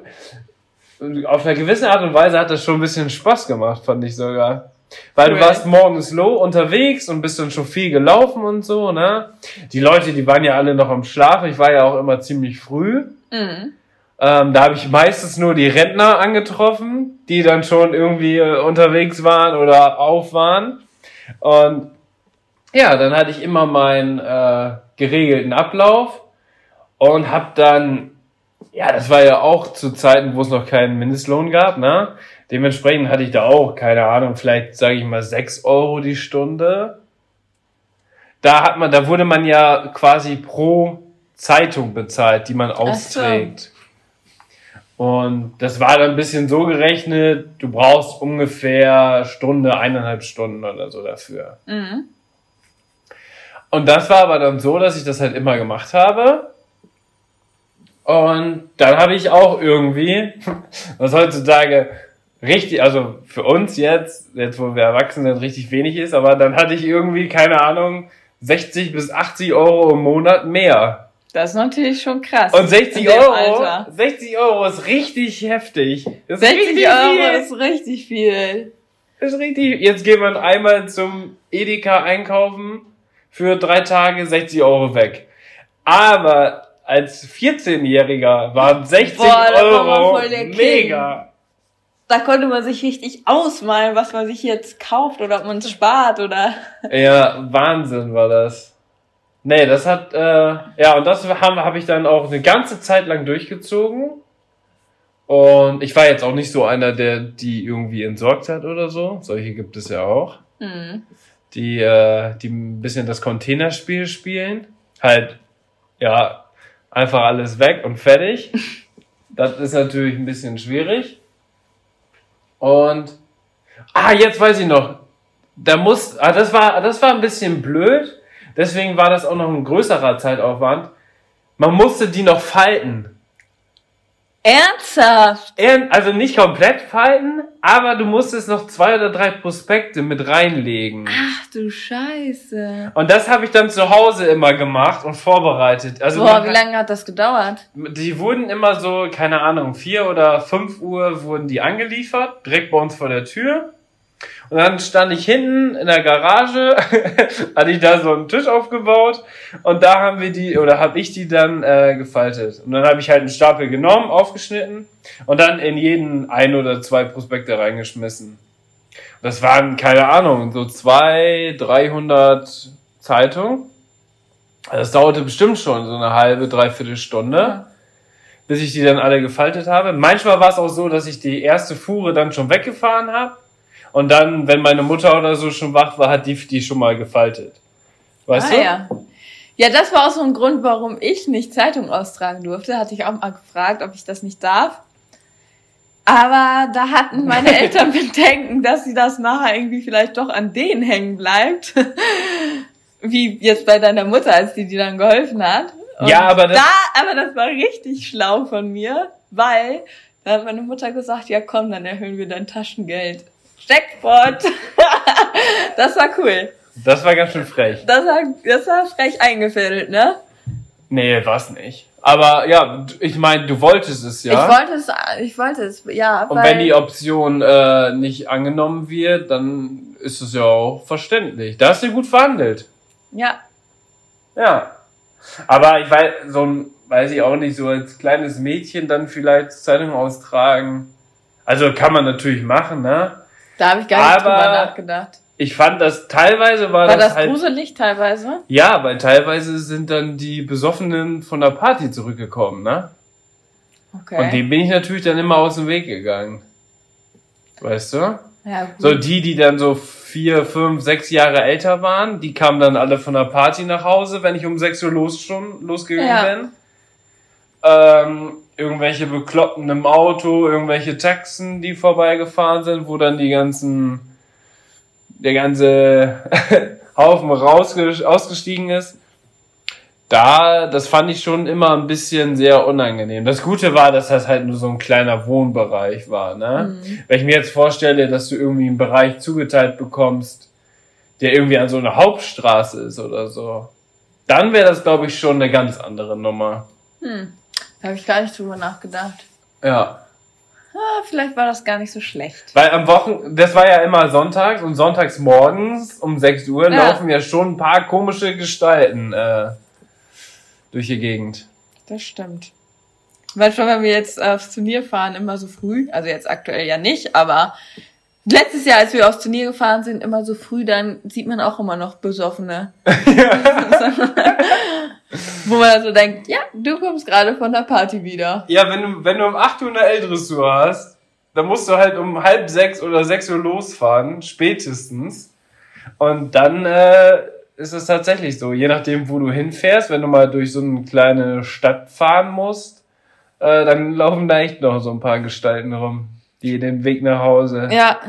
auf eine gewisse Art und Weise hat das schon ein bisschen Spaß gemacht, fand ich sogar. Weil du warst morgens low unterwegs und bist dann schon viel gelaufen und so, ne? Die Leute, die waren ja alle noch am Schlafen. Ich war ja auch immer ziemlich früh. Mhm. Ähm, da habe ich meistens nur die Rentner angetroffen, die dann schon irgendwie äh, unterwegs waren oder auf waren. Und ja, dann hatte ich immer meinen äh, geregelten Ablauf und hab dann, ja, das war ja auch zu Zeiten, wo es noch keinen Mindestlohn gab, ne? Dementsprechend hatte ich da auch, keine Ahnung, vielleicht sage ich mal sechs Euro die Stunde. Da hat man, da wurde man ja quasi pro Zeitung bezahlt, die man austrägt. Und das war dann ein bisschen so gerechnet, du brauchst ungefähr Stunde, eineinhalb Stunden oder so dafür. Mhm. Und das war aber dann so, dass ich das halt immer gemacht habe. Und dann habe ich auch irgendwie, was heutzutage richtig, also für uns jetzt, jetzt wo wir erwachsen sind, richtig wenig ist, aber dann hatte ich irgendwie, keine Ahnung, 60 bis 80 Euro im Monat mehr. Das ist natürlich schon krass. Und 60 In dem Euro, Alter. 60 Euro ist richtig heftig. Ist 60 richtig Euro viel. ist richtig viel. Ist richtig. Jetzt geht man einmal zum Edeka einkaufen für drei Tage 60 Euro weg. Aber als 14-Jähriger waren 60 Boah, Euro voll der King. mega. Da konnte man sich richtig ausmalen, was man sich jetzt kauft oder ob man es spart oder. Ja, Wahnsinn war das. Nee, das hat, äh, ja, und das habe hab ich dann auch eine ganze Zeit lang durchgezogen. Und ich war jetzt auch nicht so einer, der die irgendwie entsorgt hat oder so. Solche gibt es ja auch. Mhm. die, äh, die ein bisschen das Containerspiel spielen. Halt, ja, einfach alles weg und fertig. Das ist natürlich ein bisschen schwierig. Und, ah, jetzt weiß ich noch. Da muss, ah, das war, das war ein bisschen blöd. Deswegen war das auch noch ein größerer Zeitaufwand. Man musste die noch falten. Ernsthaft? Also nicht komplett falten, aber du musstest noch zwei oder drei Prospekte mit reinlegen. Ach du Scheiße. Und das habe ich dann zu Hause immer gemacht und vorbereitet. Also Boah, wie lange hat das gedauert? die wurden immer so, keine Ahnung, vier oder fünf Uhr wurden die angeliefert, direkt bei uns vor der Tür. Und dann stand ich hinten in der Garage, hatte ich da so einen Tisch aufgebaut und da haben wir die, oder habe ich die dann äh, gefaltet. Und dann habe ich halt einen Stapel genommen, aufgeschnitten und dann in jeden ein oder zwei Prospekte reingeschmissen. Das waren, keine Ahnung, so zwei, 300 Zeitungen. Also Das dauerte bestimmt schon so eine halbe, dreiviertel Stunde, bis ich die dann alle gefaltet habe. Manchmal war es auch so, dass ich die erste Fuhre dann schon weggefahren habe. Und dann, wenn meine Mutter oder so schon wach war, hat die die schon mal gefaltet. Weißt ah du? ja. Ja, das war auch so ein Grund, warum ich nicht Zeitung austragen durfte. Hatte ich auch mal gefragt, ob ich das nicht darf. Aber da hatten meine Eltern Bedenken, dass sie das nachher irgendwie vielleicht doch an denen hängen bleibt. Wie jetzt bei deiner Mutter, als die dir dann geholfen hat. Und ja, aber das, da, aber das war richtig schlau von mir, weil da hat meine Mutter gesagt, ja komm, dann erhöhen wir dein Taschengeld. Jackpot! das war cool. Das war ganz schön frech. Das war, das war frech eingefädelt, ne? Nee, war's nicht. Aber ja, ich meine, du wolltest es ja. Ich wollte es, ich wollte es, ja. Und wenn die Option äh, nicht angenommen wird, dann ist es ja auch verständlich. Da hast du gut verhandelt. Ja. Ja. Aber ich weiß, so ein, weiß ich auch nicht, so als kleines Mädchen dann vielleicht Zeitung austragen. Also kann man natürlich machen, ne? Da habe ich gar nicht Aber drüber nachgedacht. Ich fand das teilweise war, war das, das halt, gruselig teilweise. Ja, weil teilweise sind dann die Besoffenen von der Party zurückgekommen, ne? Okay. Und dem bin ich natürlich dann immer aus dem Weg gegangen. Weißt du? Ja, gut. So die, die dann so vier, fünf, sechs Jahre älter waren, die kamen dann alle von der Party nach Hause, wenn ich um sechs Uhr los schon losgegangen ja. bin. Ähm, irgendwelche Bekloppten im Auto, irgendwelche Taxen, die vorbeigefahren sind, wo dann die ganzen der ganze Haufen ausgestiegen ist. Da, das fand ich schon immer ein bisschen sehr unangenehm. Das Gute war, dass das halt nur so ein kleiner Wohnbereich war, ne? Mhm. Wenn ich mir jetzt vorstelle, dass du irgendwie einen Bereich zugeteilt bekommst, der irgendwie an so einer Hauptstraße ist oder so, dann wäre das, glaube ich, schon eine ganz andere Nummer. Hm. Da habe ich gar nicht drüber nachgedacht. Ja ah, vielleicht war das gar nicht so schlecht. Weil am Wochen, das war ja immer sonntags und sonntags morgens um 6 Uhr ja. laufen ja schon ein paar komische Gestalten äh, durch die Gegend. Das stimmt. Manchmal, wenn wir jetzt aufs Turnier fahren, immer so früh, also jetzt aktuell ja nicht, aber letztes Jahr, als wir aufs Turnier gefahren sind, immer so früh, dann sieht man auch immer noch Besoffene. Wo man also denkt, ja, du kommst gerade von der Party wieder. Ja, wenn du, wenn du um 8 Uhr eine L-Dressur hast, dann musst du halt um halb sechs oder sechs Uhr losfahren, spätestens. Und dann äh, ist es tatsächlich so, je nachdem, wo du hinfährst, wenn du mal durch so eine kleine Stadt fahren musst, äh, dann laufen da echt noch so ein paar Gestalten rum, die den Weg nach Hause. Ja.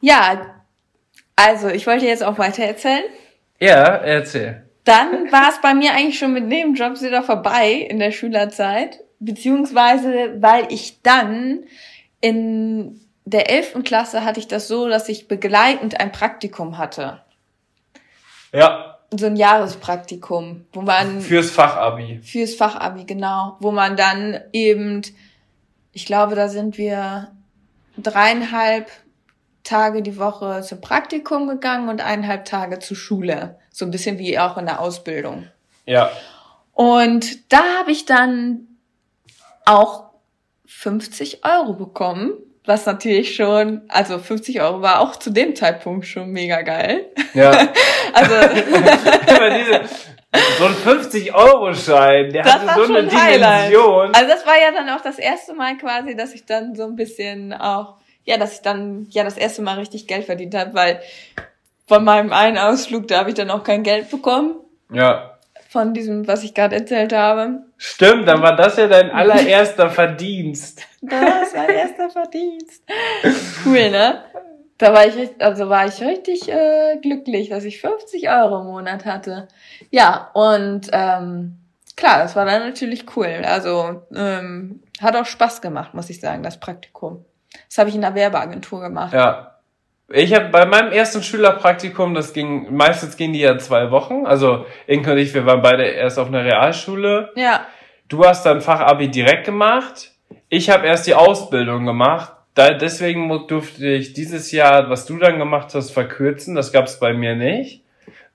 Ja, also ich wollte jetzt auch weiter erzählen. Ja, erzähl. Dann war es bei mir eigentlich schon mit Nebenjobs wieder vorbei in der Schülerzeit, beziehungsweise weil ich dann in der elften Klasse hatte ich das so, dass ich begleitend ein Praktikum hatte. Ja. So ein Jahrespraktikum, wo man. Fürs Fachabi. Fürs Fachabi, genau. Wo man dann eben, ich glaube, da sind wir dreieinhalb Tage die Woche zum Praktikum gegangen und eineinhalb Tage zur Schule. So ein bisschen wie auch in der Ausbildung. Ja. Und da habe ich dann auch 50 Euro bekommen, was natürlich schon, also 50 Euro war auch zu dem Zeitpunkt schon mega geil. Ja. also diese, so ein 50-Euro-Schein, der das hatte so eine Dimension. Also das war ja dann auch das erste Mal quasi, dass ich dann so ein bisschen auch, ja, dass ich dann ja das erste Mal richtig Geld verdient habe, weil von meinem einen Ausflug, da habe ich dann auch kein Geld bekommen. Ja. Von diesem, was ich gerade erzählt habe. Stimmt, dann war das ja dein allererster Verdienst. Das war mein erster Verdienst. Cool, ne? Da war ich, also war ich richtig äh, glücklich, dass ich 50 Euro im Monat hatte. Ja, und ähm, klar, das war dann natürlich cool. Also ähm, hat auch Spaß gemacht, muss ich sagen, das Praktikum. Das habe ich in der Werbeagentur gemacht. Ja, ich habe bei meinem ersten Schülerpraktikum, das ging, meistens gehen die ja zwei Wochen. Also Inke und ich, wir waren beide erst auf einer Realschule. Ja. Du hast dann Fachabi direkt gemacht. Ich habe erst die Ausbildung gemacht. Da, deswegen durfte ich dieses Jahr, was du dann gemacht hast, verkürzen. Das gab es bei mir nicht.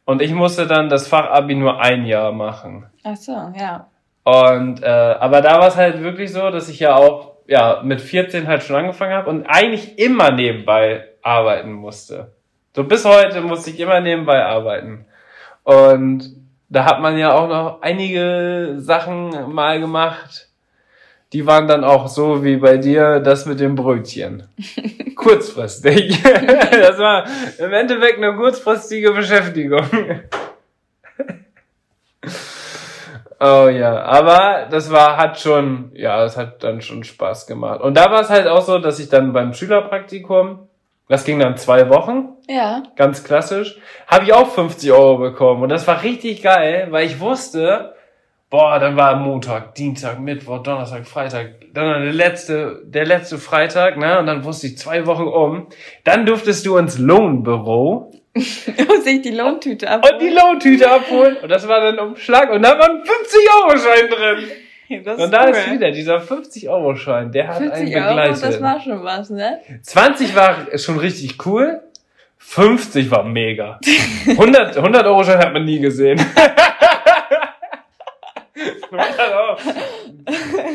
Und ich musste dann das Fachabi nur ein Jahr machen. Ach so, ja. Und äh, aber da war es halt wirklich so, dass ich ja auch ja mit 14 halt schon angefangen habe und eigentlich immer nebenbei arbeiten musste. So bis heute musste ich immer nebenbei arbeiten. Und da hat man ja auch noch einige Sachen mal gemacht. Die waren dann auch so wie bei dir das mit dem Brötchen. Kurzfristig. das war im Endeffekt eine kurzfristige Beschäftigung. Oh ja, aber das war, hat schon, ja, das hat dann schon Spaß gemacht. Und da war es halt auch so, dass ich dann beim Schülerpraktikum, das ging dann zwei Wochen, Ja. ganz klassisch, habe ich auch 50 Euro bekommen. Und das war richtig geil, weil ich wusste, boah, dann war Montag, Dienstag, Mittwoch, Donnerstag, Freitag, dann der letzte, der letzte Freitag, ne, und dann wusste ich zwei Wochen um. Dann durftest du ins Lohnbüro Muss ich die Lohntüte ab. und die Lohntüte abholen. Und das war dann Umschlag und da war ein 50-Euro-Schein drin. Das Und da cool. ist wieder dieser 50-Euro-Schein, der hat einen 50 Euro, begleitet. das war schon was, ne? 20 war schon richtig cool, 50 war mega. 100, 100 Euro Schein hat man nie gesehen. 100 Euro.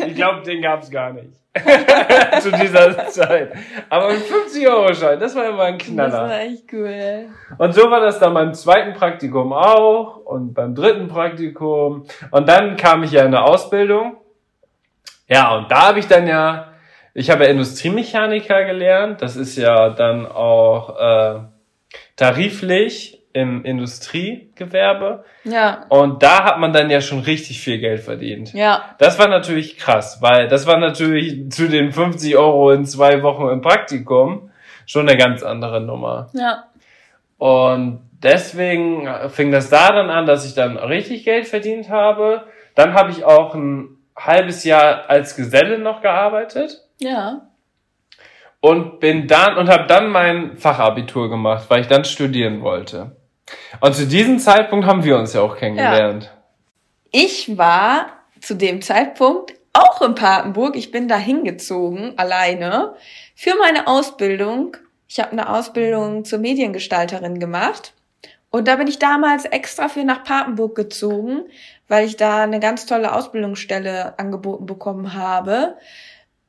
Ich glaube, den gab's gar nicht. Zu dieser Zeit. Aber ein 50 Euro Schein, das war immer ein Das Knaller. war echt cool. Und so war das dann beim zweiten Praktikum auch und beim dritten Praktikum. Und dann kam ich ja in eine Ausbildung. Ja, und da habe ich dann ja, ich habe ja Industriemechaniker gelernt. Das ist ja dann auch äh, tariflich im Industriegewerbe. Ja, Und da hat man dann ja schon richtig viel Geld verdient. ja, Das war natürlich krass, weil das war natürlich zu den 50 Euro in zwei Wochen im Praktikum schon eine ganz andere Nummer. ja. Und deswegen fing das da dann an, dass ich dann richtig Geld verdient habe. Dann habe ich auch ein halbes Jahr als Geselle noch gearbeitet Ja. und bin dann und habe dann mein Fachabitur gemacht, weil ich dann studieren wollte. Und zu diesem Zeitpunkt haben wir uns ja auch kennengelernt. Ich war zu dem Zeitpunkt auch in Papenburg. Ich bin da hingezogen, alleine, für meine Ausbildung. Ich habe eine Ausbildung zur Mediengestalterin gemacht. Und da bin ich damals extra für nach Papenburg gezogen, weil ich da eine ganz tolle Ausbildungsstelle angeboten bekommen habe.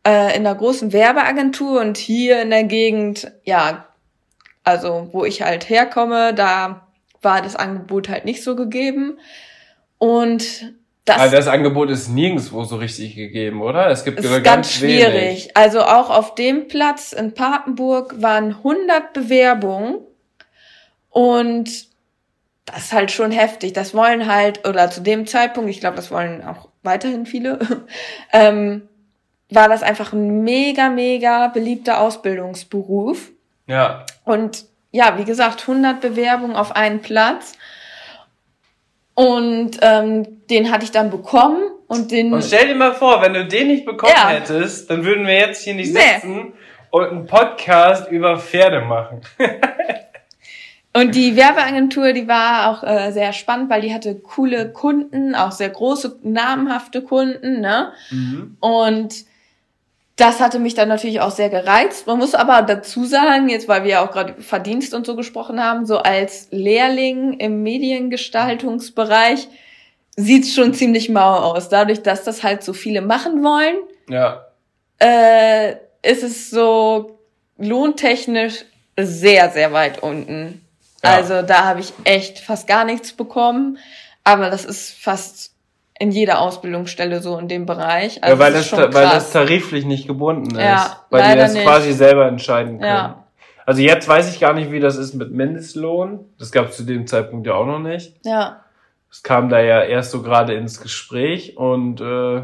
Äh, in einer großen Werbeagentur und hier in der Gegend, ja, also wo ich halt herkomme, da war das Angebot halt nicht so gegeben. Und das, Aber das Angebot ist nirgendwo so richtig gegeben, oder? Es gibt ist nur ganz, schwierig. wenig. Also auch auf dem Platz in Papenburg waren 100 Bewerbungen und das ist halt schon heftig. Das wollen halt, oder zu dem Zeitpunkt, ich glaube, das wollen auch weiterhin viele, ähm, war das einfach ein mega, mega beliebter Ausbildungsberuf. Ja. Und ja, wie gesagt, 100 Bewerbungen auf einen Platz. Und ähm, den hatte ich dann bekommen und den Und stell dir mal vor, wenn du den nicht bekommen Ja. hättest, dann würden wir jetzt hier nicht Nee. sitzen und einen Podcast über Pferde machen. Und die Werbeagentur, die war auch äh, sehr spannend, weil die hatte coole Kunden, auch sehr große, namhafte Kunden, ne? Und das hatte mich dann natürlich auch sehr gereizt. Man muss aber dazu sagen, jetzt weil wir ja auch gerade über Verdienst und so gesprochen haben, so als Lehrling im Mediengestaltungsbereich sieht's schon ziemlich mau aus. Dadurch, dass das halt so viele machen wollen, Ja. äh, ist es so lohntechnisch sehr, sehr weit unten. Ja. Also da habe ich echt fast gar nichts bekommen. Aber das ist fast in jeder Ausbildungsstelle so in dem Bereich. Also ja, weil das das, weil das tariflich nicht gebunden ist. Ja, weil die das nicht. quasi selber entscheiden können. Ja. Also jetzt weiß ich gar nicht, wie das ist mit Mindestlohn. Das gab es zu dem Zeitpunkt ja auch noch nicht. ja. Es kam da ja erst so gerade ins Gespräch und äh,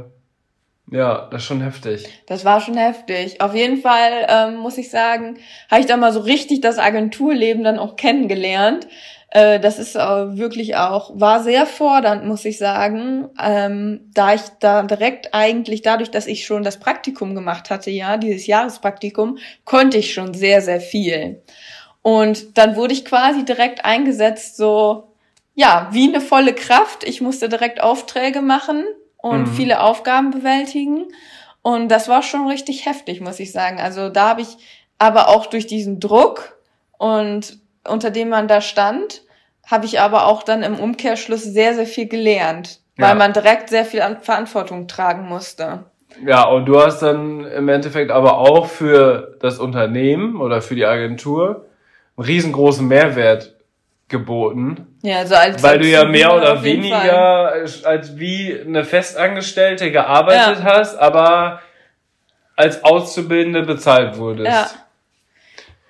ja, das ist schon heftig. Das war schon heftig. Auf jeden Fall ähm, muss ich sagen, habe ich da mal so richtig das Agenturleben dann auch kennengelernt. Äh, das ist äh, wirklich auch, war sehr fordernd, muss ich sagen. Ähm, da ich da direkt eigentlich, dadurch, dass ich schon das Praktikum gemacht hatte, ja, dieses Jahrespraktikum, konnte ich schon sehr, sehr viel. Und dann wurde ich quasi direkt eingesetzt, so, ja, wie eine volle Kraft. Ich musste direkt Aufträge machen und Mhm. viele Aufgaben bewältigen. Und das war schon richtig heftig, muss ich sagen. Also da habe ich aber auch durch diesen Druck und unter dem man da stand, habe ich aber auch dann im Umkehrschluss sehr, sehr viel gelernt, Ja. weil man direkt sehr viel an Verantwortung tragen musste. Ja, und du hast dann im Endeffekt aber auch für das Unternehmen oder für die Agentur einen riesengroßen Mehrwert geboten. Ja, also als Weil du ja mehr oder weniger als wie eine Festangestellte gearbeitet hast, aber als Auszubildende bezahlt wurdest. Ja.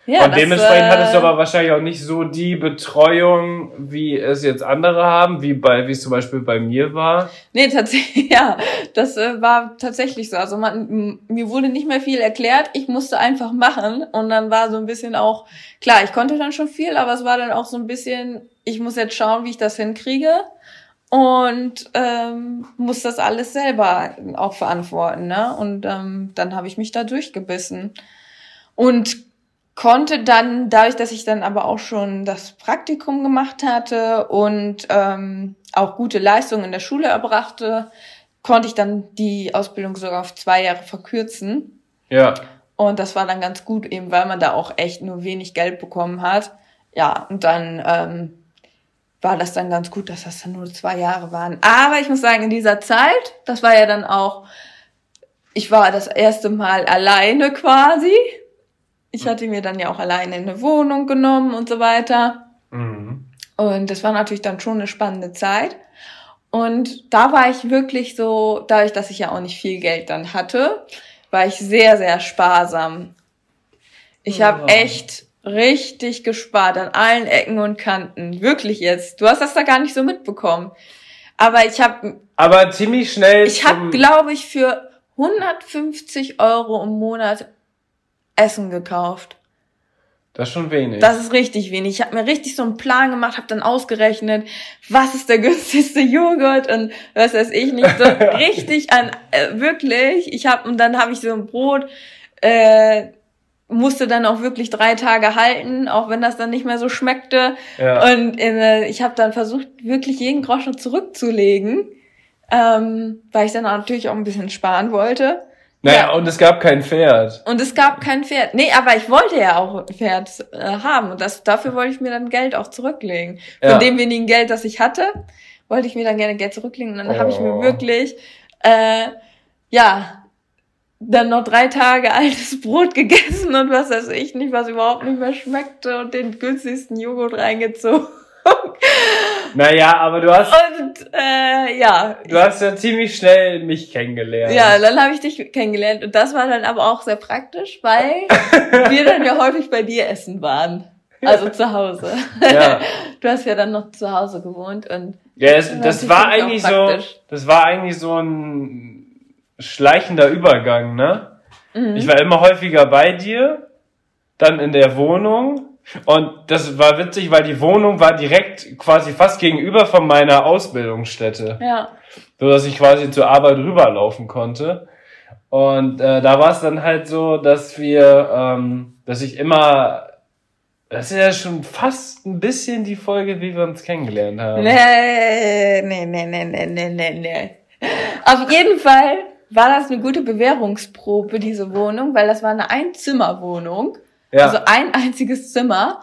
Ja, und das, dementsprechend äh, hattest du aber wahrscheinlich auch nicht so die Betreuung, wie es jetzt andere haben, wie bei, wie es zum Beispiel bei mir war. Nee, tatsächlich, ja, das äh, war tatsächlich so. Also man, mir wurde nicht mehr viel erklärt, ich musste einfach machen und dann war so ein bisschen auch, klar, ich konnte dann schon viel, aber es war dann auch so ein bisschen, ich muss jetzt schauen, wie ich das hinkriege und ähm, muss das alles selber auch verantworten, ne? Und ähm, dann habe ich mich da durchgebissen. Und konnte dann, dadurch, dass ich dann aber auch schon das Praktikum gemacht hatte und ähm, auch gute Leistungen in der Schule erbrachte, konnte ich dann die Ausbildung sogar auf zwei Jahre verkürzen. Ja. Und das war dann ganz gut, eben weil man da auch echt nur wenig Geld bekommen hat. Ja, und dann ähm, war das dann ganz gut, dass das dann nur zwei Jahre waren. Aber ich muss sagen, in dieser Zeit, das war ja dann auch, ich war das erste Mal alleine quasi ich hatte mir dann ja auch alleine eine Wohnung genommen und so weiter. Mhm. Und das war natürlich dann schon eine spannende Zeit. Und da war ich wirklich so, dadurch, dass ich ja auch nicht viel Geld dann hatte, war ich sehr, sehr sparsam. Ich ja. habe echt richtig gespart an allen Ecken und Kanten. Wirklich jetzt. Du hast das da gar nicht so mitbekommen. Aber ich habe. Aber ziemlich schnell. Ich habe, glaube ich, für 150 Euro im Monat Essen gekauft. Das ist schon wenig. Das ist richtig wenig. Ich habe mir richtig so einen Plan gemacht, habe dann ausgerechnet, was ist der günstigste Joghurt und was weiß ich nicht. So richtig an äh, wirklich. Ich habe und dann habe ich so ein Brot. Äh, musste dann auch wirklich drei Tage halten, auch wenn das dann nicht mehr so schmeckte. Ja. Und äh, ich habe dann versucht, wirklich jeden Groschen zurückzulegen, ähm, weil ich dann natürlich auch ein bisschen sparen wollte. Naja, ja. und es gab kein Pferd. Und es gab kein Pferd. Nee, aber ich wollte ja auch ein Pferd äh, haben. Und das, dafür wollte ich mir dann Geld auch zurücklegen. Von ja. dem wenigen Geld, das ich hatte, wollte ich mir dann gerne Geld zurücklegen. Und dann oh. habe ich mir oh. wirklich, äh, ja, dann noch drei Tage altes Brot gegessen und was weiß ich nicht, was überhaupt nicht mehr schmeckte und den günstigsten Joghurt reingezogen. Naja, aber du hast. Und äh, ja. Du hast ja ziemlich schnell mich kennengelernt. Ja, dann habe ich dich kennengelernt. Und das war dann aber auch sehr praktisch, weil wir dann ja häufig bei dir essen waren. Also zu Hause. Ja. Du hast ja dann noch zu Hause gewohnt und. Ja, es, das war eigentlich so. Das war eigentlich so ein schleichender Übergang, ne? Mhm. Ich war immer häufiger bei dir, dann in der Wohnung und das war witzig, weil die Wohnung war direkt quasi fast gegenüber von meiner Ausbildungsstätte. Ja. So dass ich quasi zur Arbeit rüberlaufen konnte. Und äh, da war es dann halt so, dass wir, ähm, dass ich immer, das ist ja schon fast ein bisschen die Folge, wie wir uns kennengelernt haben. Nee, nee, nee, nee, nee, nee, nee, nee. Auf jeden Fall war das eine gute Bewährungsprobe, diese Wohnung, weil das war eine Einzimmerwohnung. Ja. Also ein einziges Zimmer.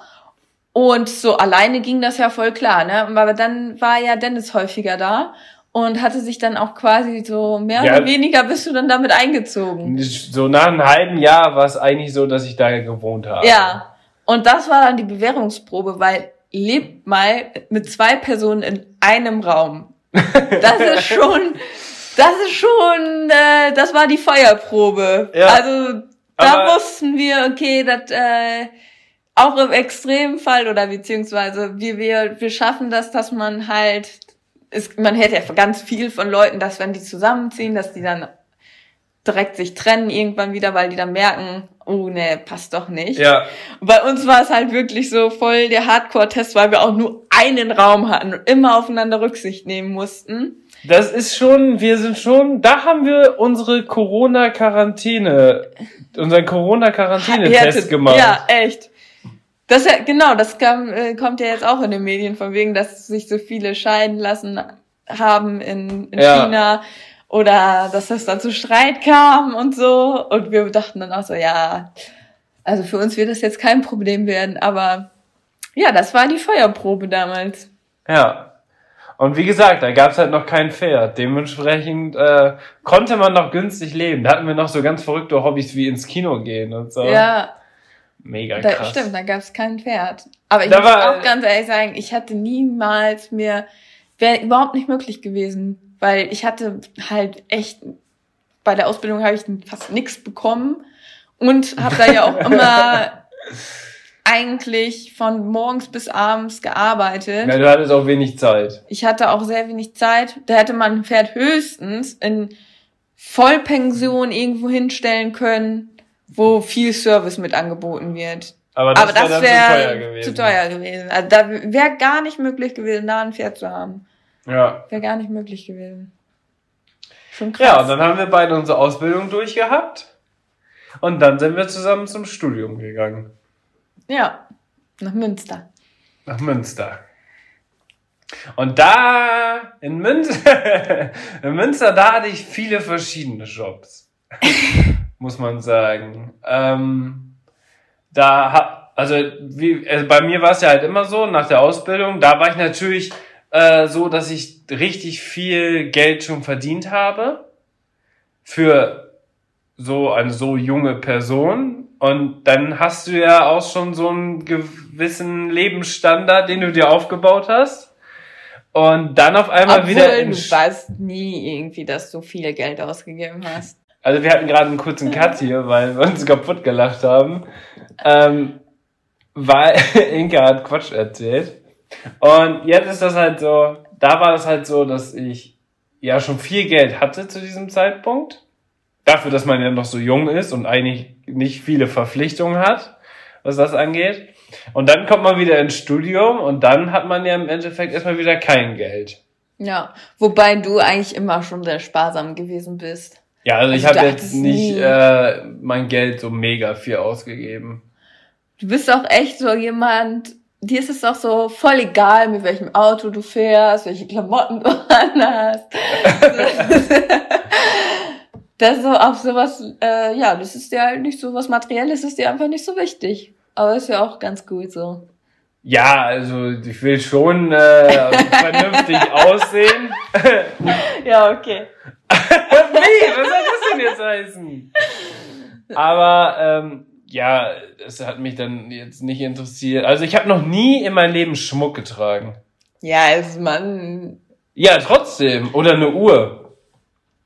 Und so alleine ging das ja voll klar, ne? Aber dann war ja Dennis häufiger da und hatte sich dann auch quasi so mehr ja, oder weniger bist du dann damit eingezogen. So nach einem halben Jahr war es eigentlich so, dass ich da gewohnt habe. Ja. Und das war dann die Bewährungsprobe, weil lebt mal mit zwei Personen in einem Raum. Das ist schon, das ist schon, äh, das war die Feuerprobe. Ja. Also da wussten wir, okay, das äh, auch im Extremfall oder beziehungsweise wie wir wir schaffen das, dass man halt ist, man hätte ja ganz viel von Leuten, dass wenn die zusammenziehen, dass die dann direkt sich trennen irgendwann wieder, weil die dann merken, oh ne, passt doch nicht. Ja. Und bei uns war es halt wirklich so voll der Hardcore-Test, weil wir auch nur einen Raum hatten und immer aufeinander Rücksicht nehmen mussten. Das ist schon, wir sind schon, da haben wir unsere Corona-Quarantäne unseren Corona-Quarantäne-Test gemacht. Ja, echt. Das ja, genau, das kam, äh, kommt ja jetzt auch in den Medien von wegen, dass sich so viele scheiden lassen haben in, in ja. China oder dass das dann zu Streit kam und so. Und wir dachten dann auch so, ja, also für uns wird das jetzt kein Problem werden, aber ja, das war die Feuerprobe damals. Ja, und wie gesagt, da gab's halt noch kein Pferd. Dementsprechend äh, konnte man noch günstig leben. Da hatten wir noch so ganz verrückte Hobbys wie ins Kino gehen und so. Ja. Mega krass. Da, stimmt, da gab's kein Pferd. Aber ich da muss war, auch ganz ehrlich sagen, ich hatte niemals mir, wäre überhaupt nicht möglich gewesen, weil ich hatte halt echt, bei der Ausbildung habe ich fast nichts bekommen und habe da ja auch immer eigentlich von morgens bis abends gearbeitet. Ja, du hattest auch wenig Zeit. Ich hatte auch sehr wenig Zeit. Da hätte man ein Pferd höchstens in Vollpension irgendwo hinstellen können, wo viel Service mit angeboten wird. Aber das, Aber das wäre wär zu teuer gewesen. Zu teuer gewesen. Also da wäre gar nicht möglich gewesen, da ein Pferd zu haben. Ja. Wäre gar nicht möglich gewesen. Schon krass. Ja, und dann haben wir beide unsere Ausbildung durchgehabt. Und dann sind wir zusammen zum Studium gegangen. Ja, nach Münster. Nach Münster. Und da, in Münster, in Münster, da hatte ich viele verschiedene Jobs. muss man sagen. Ähm, da hab, also, wie, also bei mir war es ja halt immer so, nach der Ausbildung, da war ich natürlich äh, so, dass ich richtig viel Geld schon verdient habe. Für so eine so junge Person. Und dann hast du ja auch schon so einen gewissen Lebensstandard, den du dir aufgebaut hast. Und dann auf einmal Obwohl wieder. Du weißt nie irgendwie, dass du viel Geld ausgegeben hast. Also wir hatten gerade einen kurzen Cut hier, weil wir uns kaputt gelacht haben. Ähm, weil Inka hat Quatsch erzählt. Und jetzt ist das halt so, da war das halt so, dass ich ja schon viel Geld hatte zu diesem Zeitpunkt dafür, dass man ja noch so jung ist und eigentlich nicht viele Verpflichtungen hat, was das angeht. Und dann kommt man wieder ins Studium und dann hat man ja im Endeffekt erstmal wieder kein Geld. Ja, wobei du eigentlich immer schon sehr sparsam gewesen bist. Ja, also, also ich habe jetzt nicht äh, mein Geld so mega viel ausgegeben. Du bist auch echt so jemand, dir ist es auch so voll egal, mit welchem Auto du fährst, welche Klamotten du anhast. das so auf sowas, äh, ja, das ist ja halt nicht so was Materielles, ist dir einfach nicht so wichtig. Aber ist ja auch ganz gut so. Ja, also ich will schon äh, vernünftig aussehen. ja, okay. nee, was soll das denn jetzt heißen? Aber ähm, ja, es hat mich dann jetzt nicht interessiert. Also ich habe noch nie in meinem Leben Schmuck getragen. Ja, als Mann. Ja, trotzdem. Oder eine Uhr.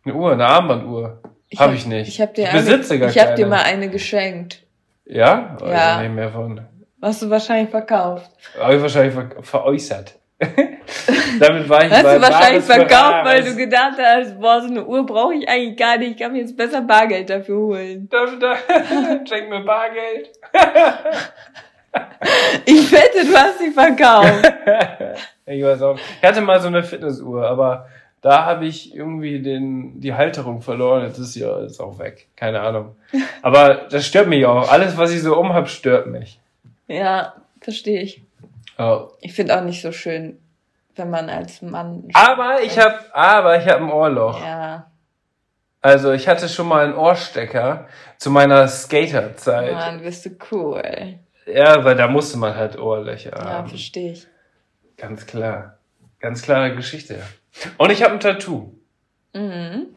Eine Uhr, eine Armbanduhr. Habe hab ich nicht. Ich, hab dir ich besitze eine, gar Ich habe dir mal eine geschenkt. Ja? Oh, ja. Ich mehr von. Hast du wahrscheinlich verkauft. Habe ich wahrscheinlich ver veräußert. Damit war ich Hast bei du wahrscheinlich verkauft, weil du gedacht hast, boah, so eine Uhr brauche ich eigentlich gar nicht. Ich kann mir jetzt besser Bargeld dafür holen. Schenk mir Bargeld. ich wette, du hast sie verkauft. ich weiß auch. Ich hatte mal so eine Fitnessuhr, aber da habe ich irgendwie den, die Halterung verloren. Jetzt ist ja ist auch weg. Keine Ahnung. Aber das stört mich auch. Alles, was ich so umhab, stört mich. Ja, verstehe ich. Oh. Ich finde auch nicht so schön, wenn man als Mann. Aber ich habe, aber ich habe ein Ohrloch. Ja. Also ich hatte schon mal einen Ohrstecker zu meiner Skaterzeit. Mann, bist du cool. Ja, weil da musste man halt Ohrlöcher haben. Ja, verstehe ich. Ganz klar. Ganz klare Geschichte. Und ich habe ein Tattoo. Mhm.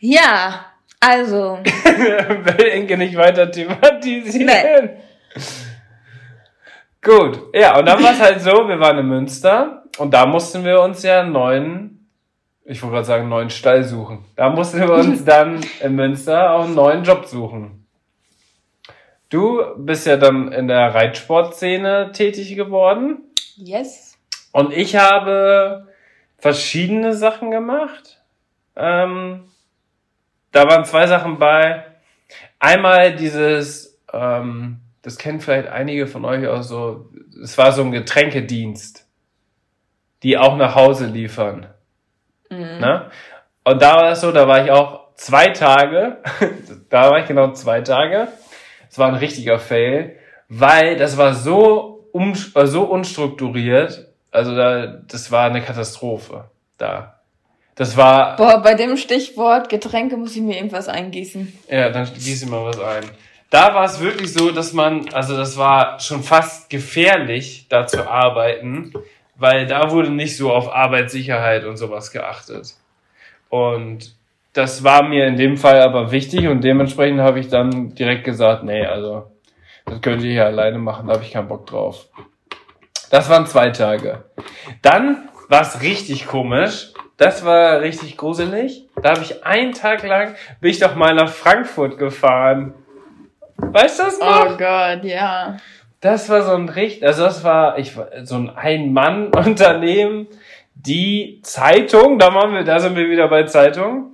Ja, also. Will Inke nicht weiter thematisieren. Nee. Gut, ja, und dann war es halt so, wir waren in Münster und da mussten wir uns ja einen neuen, ich wollte gerade sagen, einen neuen Stall suchen. Da mussten wir uns dann in Münster auch einen neuen Job suchen. Du bist ja dann in der Reitsportszene tätig geworden. Yes. Und ich habe verschiedene Sachen gemacht. Ähm, da waren zwei Sachen bei. Einmal dieses, ähm, das kennen vielleicht einige von euch auch so, es war so ein Getränkedienst, die auch nach Hause liefern. Mhm. Ne? Und da war es so, da war ich auch zwei Tage, da war ich genau zwei Tage. Es war ein richtiger Fail, weil das war so, um, so unstrukturiert, also da, das war eine Katastrophe da. Das war. Boah, bei dem Stichwort Getränke muss ich mir irgendwas eingießen. Ja, dann gieße ich mal was ein. Da war es wirklich so, dass man, also das war schon fast gefährlich, da zu arbeiten, weil da wurde nicht so auf Arbeitssicherheit und sowas geachtet. Und das war mir in dem Fall aber wichtig und dementsprechend habe ich dann direkt gesagt, nee, also das könnt ihr hier alleine machen, da habe ich keinen Bock drauf. Das waren zwei Tage. Dann war es richtig komisch. Das war richtig gruselig. Da habe ich einen Tag lang, bin ich doch mal nach Frankfurt gefahren. Weißt du das noch? Oh Gott, ja. Das war so ein richtig, also das war, ich so ein Ein-Mann-Unternehmen, die Zeitung, da machen wir, da sind wir wieder bei Zeitung,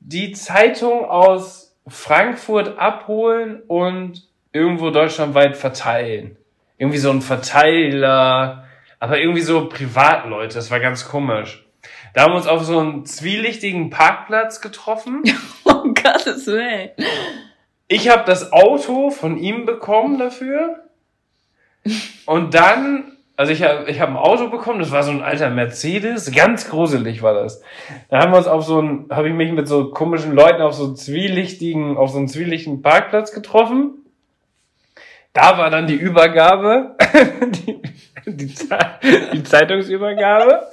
die Zeitung aus Frankfurt abholen und irgendwo deutschlandweit verteilen. Irgendwie so ein Verteiler, aber irgendwie so Privatleute, das war ganz komisch. Da haben wir uns auf so einen zwielichtigen Parkplatz getroffen. Um Gottes Willen. Ich habe das Auto von ihm bekommen dafür. Und dann, also ich habe ich hab ein Auto bekommen, das war so ein alter Mercedes, ganz gruselig war das. Da haben wir uns auf so ein, habe ich mich mit so komischen Leuten auf so einen zwielichtigen, auf so einen zwielichtigen Parkplatz getroffen. Da war dann die Übergabe, die, die, die Zeitungsübergabe.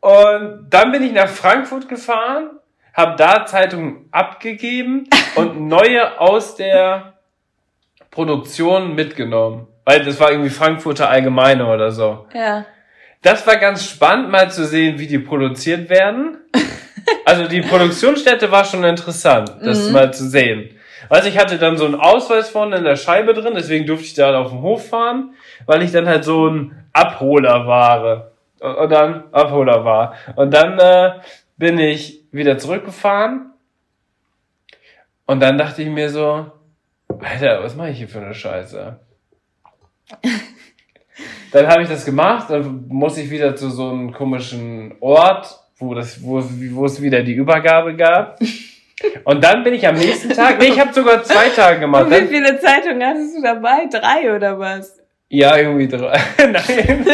Und dann bin ich nach Frankfurt gefahren, habe da Zeitungen abgegeben und neue aus der Produktion mitgenommen. Weil das war irgendwie Frankfurter Allgemeine oder so. Ja. Das war ganz spannend, mal zu sehen, wie die produziert werden. Also die Produktionsstätte war schon interessant, das mal zu sehen. Also ich hatte dann so einen Ausweis vorne in der Scheibe drin, deswegen durfte ich da auf den Hof fahren, weil ich dann halt so ein Abholer war. Und dann Abholer war. Und dann äh, bin ich wieder zurückgefahren. Und dann dachte ich mir so, Alter, was mache ich hier für eine Scheiße? Dann habe ich das gemacht, dann muss ich wieder zu so einem komischen Ort, wo das, wo, wo es wieder die Übergabe gab. Und dann bin ich am nächsten Tag, nee, ich habe sogar zwei Tage gemacht. Und wie viele Zeitungen hattest du dabei? Drei oder was? ja, irgendwie drei. Nein.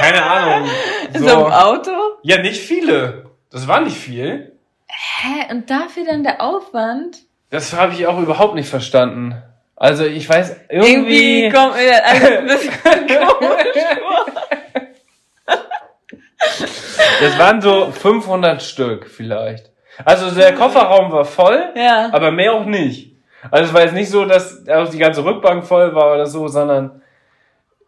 Keine Ahnung. So, im Auto? Ja, nicht viele. Das war nicht viel. Hä? Und dafür dann der Aufwand? Das habe ich auch überhaupt nicht verstanden. Also ich weiß, Irgendwie, irgendwie... kommt mir das alles ein bisschen komisch vor. Das waren so 500 Stück vielleicht. Also der Kofferraum war voll, Ja. aber mehr auch nicht. Also es war jetzt nicht so, dass auch die ganze Rückbank voll war oder so, sondern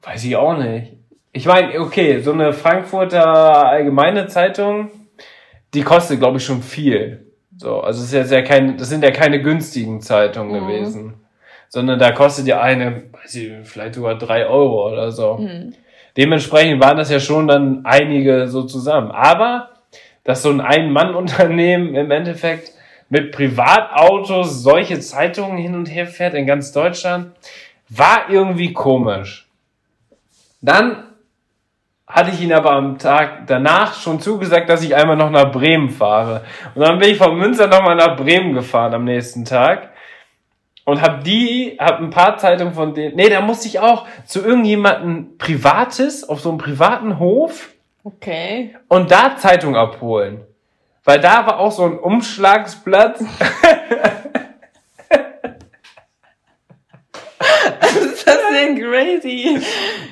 weiß ich auch nicht. Ich meine, okay, so eine Frankfurter Allgemeine Zeitung, die kostet, glaube ich, schon viel. So, also es ist jetzt ja kein, das sind ja keine günstigen Zeitungen Mhm. gewesen, sondern da kostet ja eine, weiß ich, vielleicht sogar drei Euro oder so. Hm. Dementsprechend waren das ja schon dann einige so zusammen. Aber, dass so ein Ein-Mann-Unternehmen im Endeffekt mit Privatautos solche Zeitungen hin und her fährt in ganz Deutschland, war irgendwie komisch. Dann hatte ich ihn aber am Tag danach schon zugesagt, dass ich einmal noch nach Bremen fahre. Und dann bin ich von Münster nochmal nach Bremen gefahren am nächsten Tag und hab die, hab ein paar Zeitungen von denen, nee, da musste ich auch zu irgendjemanden Privates auf so einem privaten Hof Okay. und da Zeitung abholen. Weil da war auch so ein Umschlagsblatt. Was ist das denn crazy?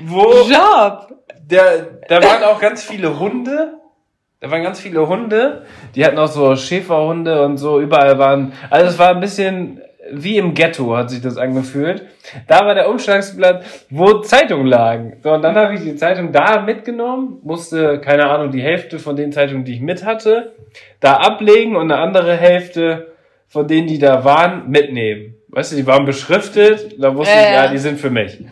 wo Job. der, da waren auch ganz viele Hunde. Da waren ganz viele Hunde. Die hatten auch so Schäferhunde und so. Überall waren, also es war ein bisschen wie im Ghetto hat sich das angefühlt. Da war der Umschlagsblatt, wo Zeitungen lagen. So, und dann habe ich die Zeitung da mitgenommen, musste, keine Ahnung, die Hälfte von den Zeitungen, die ich mit hatte, da ablegen und eine andere Hälfte von denen, die da waren, mitnehmen. Weißt du, die waren beschriftet, da wusste Ja, ich, ja, ja. die sind für mich.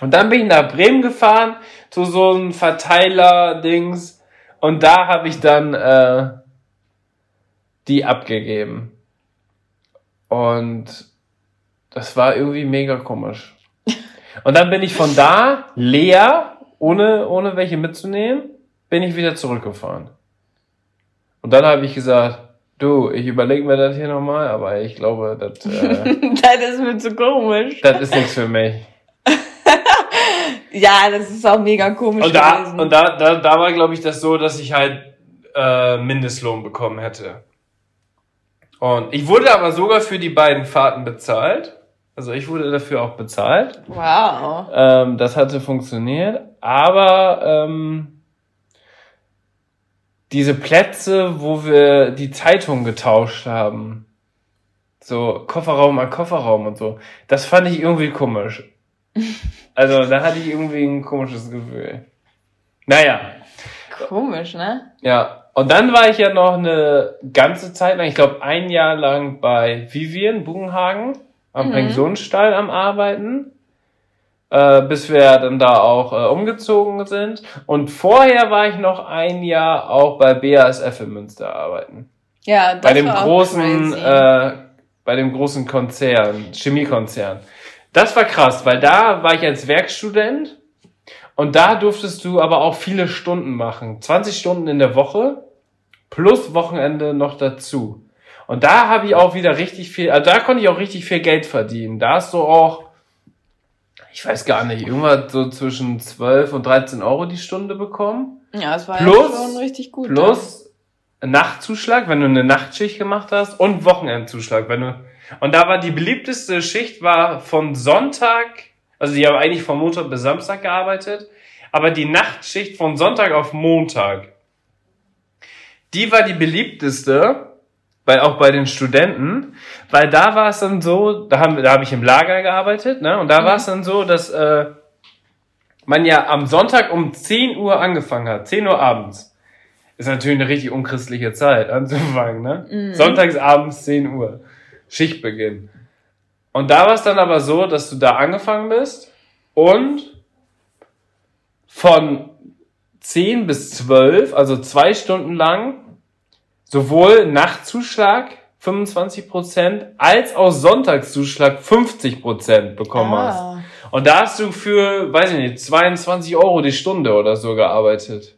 Und dann bin ich nach Bremen gefahren, zu so einem Verteiler-Dings, und da habe ich dann äh, die abgegeben. Und das war irgendwie mega komisch. Und dann bin ich von da leer, ohne, ohne welche mitzunehmen, bin ich wieder zurückgefahren. Und dann habe ich gesagt, du, ich überlege mir das hier nochmal, aber ich glaube, das, äh, das ist mir zu komisch. das ist nichts für mich. Ja, das ist auch mega komisch Und da, gewesen. und da, da, da war, glaube ich, das so, dass ich halt äh, Mindestlohn bekommen hätte. Und ich wurde aber sogar für die beiden Fahrten bezahlt. Also ich wurde dafür auch bezahlt. wow. Ähm, das hatte funktioniert. Aber ähm, diese Plätze, wo wir die Zeitung getauscht haben, so Kofferraum an Kofferraum und so, das fand ich irgendwie komisch. Also da hatte ich irgendwie ein komisches Gefühl. Naja, Komisch, ne? ja. Und dann war ich ja noch eine ganze Zeit lang, ich glaube ein Jahr lang bei Vivian Bugenhagen am Mhm. Pensionsstall am Arbeiten, äh, bis wir dann da auch äh, umgezogen sind. Und vorher war ich noch ein Jahr auch bei BASF in Münster arbeiten. Ja, das bei dem war großen, äh, bei dem großen Konzern, Chemiekonzern. Das war krass, weil da war ich als Werkstudent und da durftest du aber auch viele Stunden machen. 20 Stunden in der Woche plus Wochenende noch dazu. Und da habe ich auch wieder richtig viel, also da konnte ich auch richtig viel Geld verdienen. Da hast du auch, ich weiß gar nicht, irgendwas so zwischen 12 und 13 Euro die Stunde bekommen. ja, es war plus- ja schon richtig gut. Plus Nachtzuschlag, wenn du eine Nachtschicht gemacht hast und Wochenendzuschlag, wenn du und da war die beliebteste Schicht war von Sonntag, also die haben eigentlich von Montag bis Samstag gearbeitet, aber die Nachtschicht von Sonntag auf Montag, die war die beliebteste, weil auch bei den Studenten, weil da war es dann so, da haben da habe ich im Lager gearbeitet, ne, und da Mhm. war es dann so, dass äh, man ja am Sonntag um 10 Uhr angefangen hat, 10 Uhr abends. Ist natürlich eine richtig unchristliche Zeit anzufangen, ne? Mhm. Sonntags abends 10 Uhr. Schichtbeginn. Und da war es dann aber so, dass du da angefangen bist und von 10 bis 12, also zwei Stunden lang, sowohl Nachtzuschlag 25% als auch Sonntagszuschlag 50% bekommen hast. ah, Und da hast du für, weiß ich nicht, 22 Euro die Stunde oder so gearbeitet.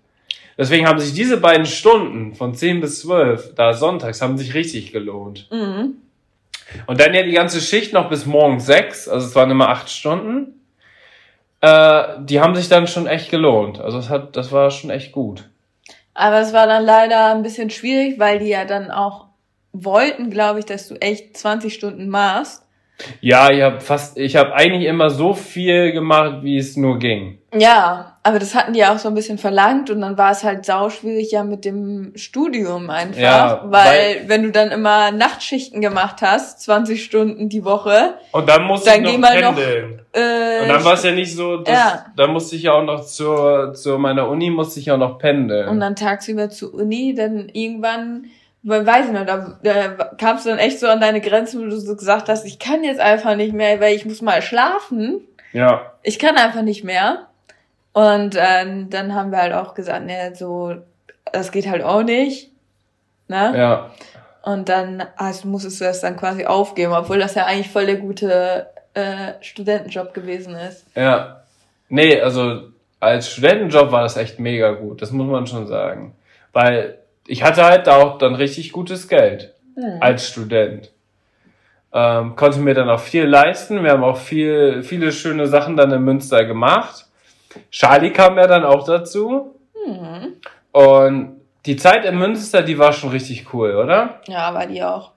Deswegen haben sich diese beiden Stunden von 10 bis 12, da sonntags, haben sich richtig gelohnt. mhm. Und dann ja die ganze Schicht noch bis morgens 6, also es waren immer 8 Stunden. Äh, die haben sich dann schon echt gelohnt. Also das hat, das war schon echt gut. Aber es war dann leider ein bisschen schwierig, weil die ja dann auch wollten, glaube ich, dass du echt 20 Stunden machst. Ja, ich habe fast, ich habe eigentlich immer so viel gemacht, wie es nur ging. Ja, aber das hatten die ja auch so ein bisschen verlangt und dann war es halt sauschwierig ja mit dem Studium einfach, Ja, weil, wenn du dann immer Nachtschichten gemacht hast, 20 Stunden die Woche, Und dann musste Dann ich geh noch mal noch, pendeln. äh, Und dann war es ja nicht so, dass, Ja. da musste ich ja auch noch zur, zu meiner Uni musste ich auch noch pendeln. und dann tagsüber zur Uni, dann irgendwann, weil, weiß ich noch, da, da kamst du dann echt so an deine Grenzen, wo du so gesagt hast, ich kann jetzt einfach nicht mehr, weil ich muss mal schlafen. ja, ich kann einfach nicht mehr. Und ähm, dann haben wir halt auch gesagt, ne, so, das geht halt auch nicht. Ne? ja, Und dann also musstest du das dann quasi aufgeben, obwohl das ja eigentlich voll der gute äh, Studentenjob gewesen ist. ja. Nee, also als Studentenjob war das echt mega gut, das muss man schon sagen. Weil ich hatte halt da auch dann richtig gutes Geld Hm. als Student. Ähm, konnte mir dann auch viel leisten. Wir haben auch viel, viele schöne Sachen dann in Münster gemacht. Charlie kam ja dann auch dazu. Hm. Und die Zeit in Münster, die war schon richtig cool, oder? Ja, war die auch.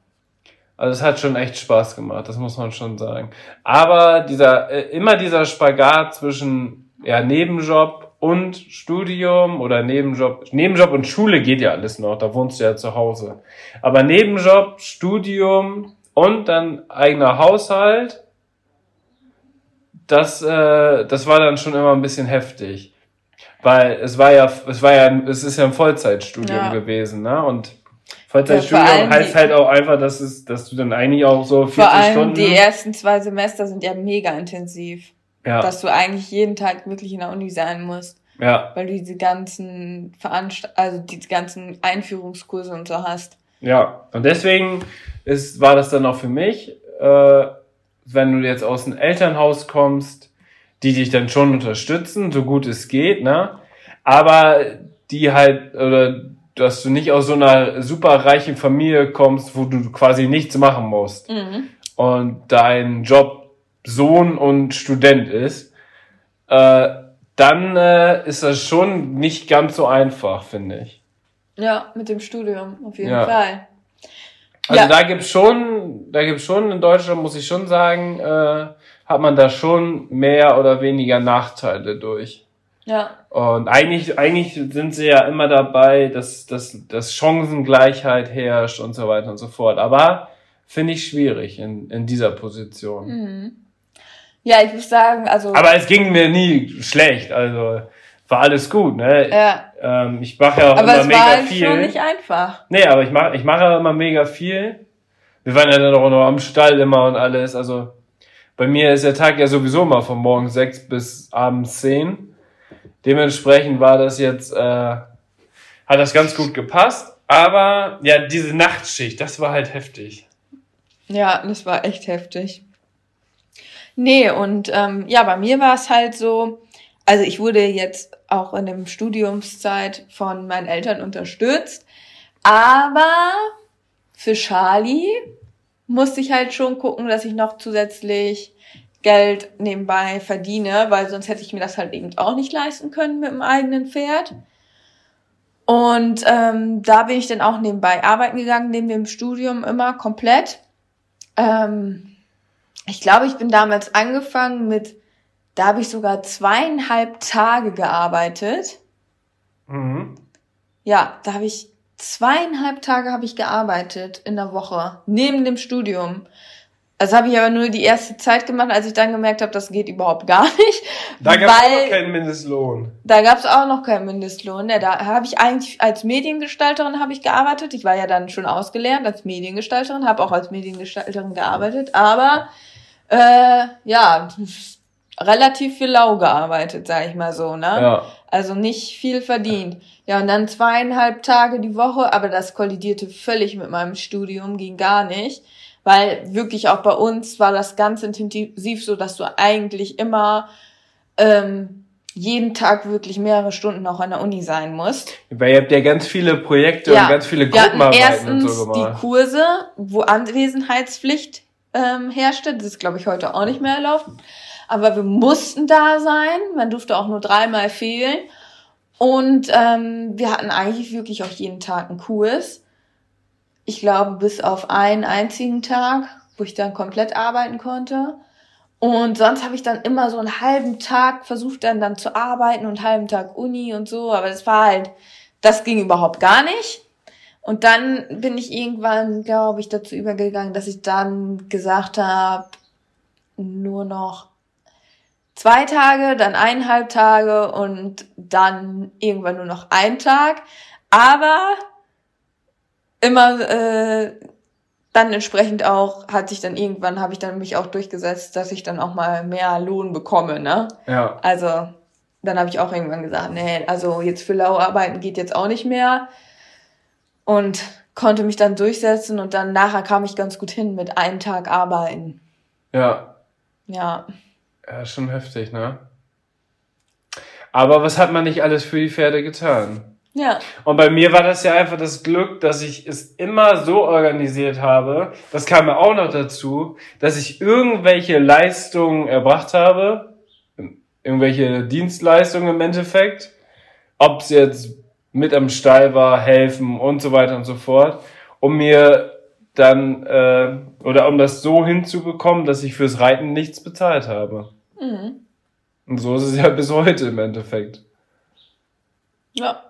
Also es hat schon echt Spaß gemacht, das muss man schon sagen. Aber dieser äh, immer dieser Spagat zwischen ja Nebenjob und Studium oder Nebenjob, Nebenjob und Schule geht ja alles noch, da wohnst du ja zu Hause. Aber Nebenjob, Studium und dann eigener Haushalt, das äh, das war dann schon immer ein bisschen heftig. Weil es war ja es war ja es ist ja ein Vollzeitstudium Ja. gewesen, ne? Und Ja, Vollzeitstudium allem heißt halt auch einfach, dass es, dass du dann eigentlich auch so 40 Vor allem Stunden. die ersten zwei Semester sind ja mega intensiv. ja, Dass du eigentlich jeden Tag wirklich in der Uni sein musst, ja, weil du diese ganzen Veranst also die ganzen Einführungskurse und so hast. ja. Und deswegen ist, war das dann auch für mich, äh, wenn du jetzt aus dem Elternhaus kommst, die dich dann schon unterstützen, so gut es geht, ne? Aber die halt, oder dass du nicht aus so einer super reichen Familie kommst, wo du quasi nichts machen musst. Mhm. und dein Job Sohn und Student ist, äh, dann äh, ist das schon nicht ganz so einfach, finde ich. Ja, mit dem Studium, auf jeden Ja. Fall. Also Ja. da gibt's schon, da gibt's schon in Deutschland, muss ich schon sagen, äh, hat man da schon mehr oder weniger Nachteile durch. Ja, Und eigentlich, eigentlich sind sie ja immer dabei, dass, dass, dass Chancengleichheit herrscht und so weiter und so fort. Aber finde ich schwierig in, in dieser Position. mhm. ja, ich muss sagen, also Aber es ging mir nie schlecht. Also war alles gut, ne? Ja. Ähm, ich mache ja auch Aber immer es mega war halt viel. schon nicht einfach. Nee, aber ich mache ich mache immer mega viel. Wir waren ja dann auch noch am Stall immer und alles. Also bei mir ist der Tag ja sowieso immer von morgens sechs bis abends zehn. Dementsprechend war das jetzt, äh, hat das ganz gut gepasst. Aber ja, diese Nachtschicht, das war halt heftig. Ja, das war echt heftig. Nee, und ähm, ja, bei mir war es halt so, also ich wurde jetzt auch in der Studiumszeit von meinen Eltern unterstützt, aber für Charlie musste ich halt schon gucken, dass ich noch zusätzlich Geld nebenbei verdiene, weil sonst hätte ich mir das halt eben auch nicht leisten können mit dem eigenen Pferd. Und ähm, da bin ich dann auch nebenbei arbeiten gegangen, neben dem Studium immer komplett. Ähm, ich glaube, ich bin damals angefangen mit, da habe ich sogar zweieinhalb Tage gearbeitet. Mhm. Ja, da habe ich zweieinhalb Tage habe ich gearbeitet in der Woche neben dem Studium. Das habe ich aber nur die erste Zeit gemacht, als ich dann gemerkt habe, das geht überhaupt gar nicht. Da gab es weil- noch keinen Mindestlohn. Da gab es auch noch keinen Mindestlohn. Ja, da habe ich eigentlich als Mediengestalterin habe ich gearbeitet. Ich war ja dann schon ausgelernt als Mediengestalterin, habe auch als Mediengestalterin gearbeitet, aber äh, ja relativ viel lau gearbeitet, sag ich mal so, ne? Ja. Also nicht viel verdient. Ja, und dann zweieinhalb Tage die Woche, aber das kollidierte völlig mit meinem Studium, ging gar nicht. Weil wirklich auch bei uns war das ganz intensiv so, dass du eigentlich immer ähm, jeden Tag wirklich mehrere Stunden auch an der Uni sein musst. Weil ihr habt ja ganz viele Projekte und ganz viele Gruppenarbeiten und erstens so die gemacht. Kurse, wo Anwesenheitspflicht ähm, herrschte. Das ist, glaube ich, heute auch nicht mehr erlaubt. Aber wir mussten da sein. Man durfte auch nur dreimal fehlen. Und ähm, wir hatten eigentlich wirklich auch jeden Tag einen Kurs. Ich glaube, bis auf einen einzigen Tag, wo ich dann komplett arbeiten konnte. Und sonst habe ich dann immer so einen halben Tag versucht, dann, dann zu arbeiten und einen halben Tag Uni und so. Aber das war halt, das ging überhaupt gar nicht. Und dann bin ich irgendwann, glaube ich, dazu übergegangen, dass ich dann gesagt habe, nur noch zwei Tage, dann eineinhalb Tage und dann irgendwann nur noch ein Tag. Aber immer äh, dann entsprechend auch hat sich dann irgendwann habe ich dann mich auch durchgesetzt, dass ich dann auch mal mehr Lohn bekomme, ne? Ja. Also dann habe ich auch irgendwann gesagt, nee, also jetzt für lau arbeiten geht jetzt auch nicht mehr und konnte mich dann durchsetzen und dann nachher kam ich ganz gut hin mit einem Tag arbeiten. Ja. Ja. Ja, schon heftig, ne? Aber was hat man nicht alles für die Pferde getan? Ja. Und bei mir war das ja einfach das Glück, dass ich es immer so organisiert habe. Das kam mir auch noch dazu, dass ich irgendwelche Leistungen erbracht habe. Irgendwelche Dienstleistungen im Endeffekt. Ob es jetzt mit am Stall war, helfen und so weiter und so fort. Um mir dann, äh, oder um das so hinzubekommen, dass ich fürs Reiten nichts bezahlt habe. Mhm. Und so ist es ja bis heute im Endeffekt. Ja.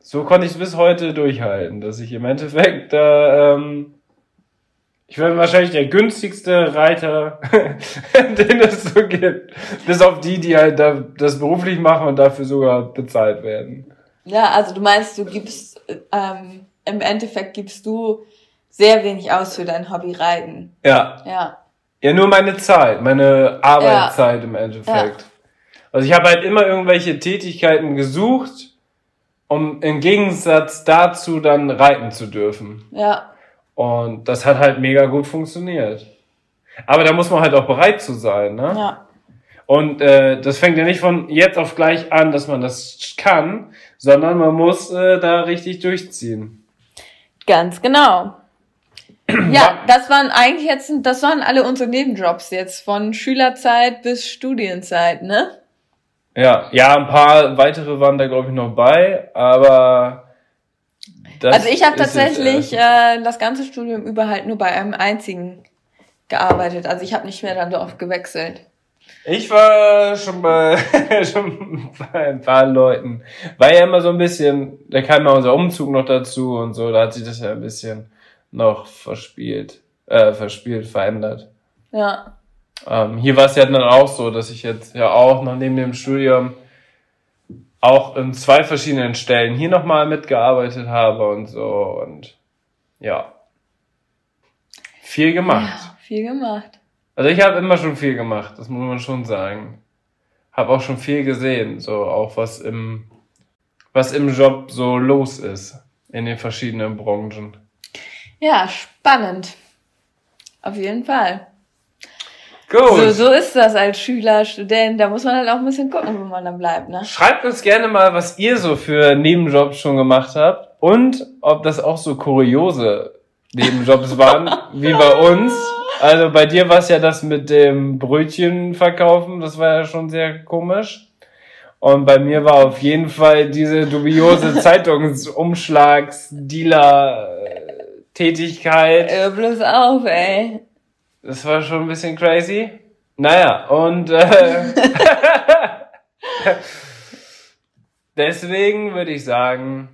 So konnte ich es bis heute durchhalten, dass ich im Endeffekt da, ähm, ich bin wahrscheinlich der günstigste Reiter, den es so gibt. Bis auf die, die halt da, das beruflich machen und dafür sogar bezahlt werden. Ja, also du meinst, du gibst, ähm, im Endeffekt gibst du sehr wenig aus für dein Hobby Reiten. Ja. Ja. Ja, nur meine Zeit, meine Arbeitszeit im Endeffekt. Also ich habe halt immer irgendwelche Tätigkeiten gesucht, um im Gegensatz dazu dann reiten zu dürfen. Ja. Und das hat halt mega gut funktioniert. Aber da muss man halt auch bereit zu sein, ne? Ja. Und äh, das fängt ja nicht von jetzt auf gleich an, dass man das kann, sondern man muss äh, da richtig durchziehen. Ganz genau. Ja, das waren eigentlich jetzt, das waren alle unsere Nebenjobs jetzt, von Schülerzeit bis Studienzeit, ne? Ja, ja, ein paar weitere waren da glaube ich noch bei, aber das also ich habe tatsächlich äh, das ganze Studium über halt nur bei einem einzigen gearbeitet. Also ich habe nicht mehr dann so oft gewechselt. ich war schon bei schon bei ein paar Leuten, war ja immer so ein bisschen, da kam ja unser Umzug noch dazu und so, da hat sich das ja ein bisschen noch verspielt, äh, verspielt, verändert. Ja. Ähm, hier war es ja dann auch so, dass ich jetzt ja auch noch neben dem Studium auch in zwei verschiedenen Stellen hier nochmal mitgearbeitet habe und so und ja. Viel gemacht. Ja, viel gemacht. Also ich habe immer schon viel gemacht, das muss man schon sagen. Habe auch schon viel gesehen, so auch was im was im Job so los ist in den verschiedenen Branchen. Ja, spannend. Auf jeden Fall. Gut. So, so ist das als Schüler, Student. Da muss man halt auch ein bisschen gucken, wo man dann bleibt, ne? Schreibt uns gerne mal, was ihr so für Nebenjobs schon gemacht habt und ob das auch so kuriose Nebenjobs waren wie bei uns. Also bei dir war es ja das mit dem Brötchen verkaufen, das war ja schon sehr komisch. Und bei mir war auf jeden Fall diese dubiose Zeitungsumschlags-Dealer-Tätigkeit. Hör bloß auf, ey. Das war schon ein bisschen crazy. Naja, und äh, deswegen würde ich sagen,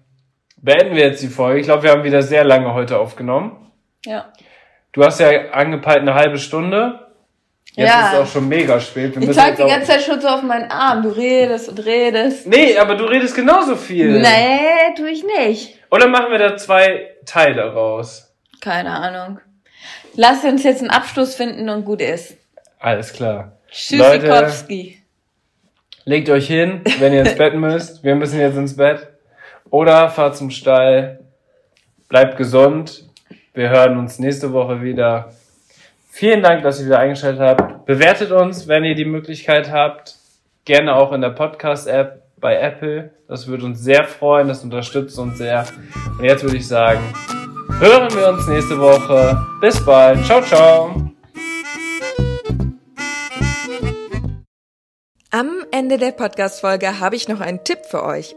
beenden wir jetzt die Folge. Ich glaube, wir haben wieder sehr lange heute aufgenommen. Ja. Du hast ja angepeilt eine halbe Stunde. Jetzt Ja. ist es auch schon mega spät. Wir Ich zeig die ganze Zeit schon so auf meinen Arm. Du redest und redest. Nee, aber du redest genauso viel. Nee, tu ich nicht. Oder machen wir da zwei Teile raus? Keine Ahnung. Lass uns jetzt einen Abschluss finden und gut ist. Alles klar. Tschüssikowski. Legt euch hin, wenn ihr ins Bett müsst. Wir müssen jetzt ins Bett. Oder fahrt zum Stall. Bleibt gesund. Wir hören uns nächste Woche wieder. Vielen Dank, dass ihr wieder eingeschaltet habt. Bewertet uns, wenn ihr die Möglichkeit habt. Gerne auch in der Podcast-App bei Apple. Das würde uns sehr freuen. Das unterstützt uns sehr. Und jetzt würde ich sagen, hören wir uns nächste Woche. Bis bald. Ciao, ciao. Am Ende der Podcast-Folge habe ich noch einen Tipp für euch.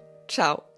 ciao.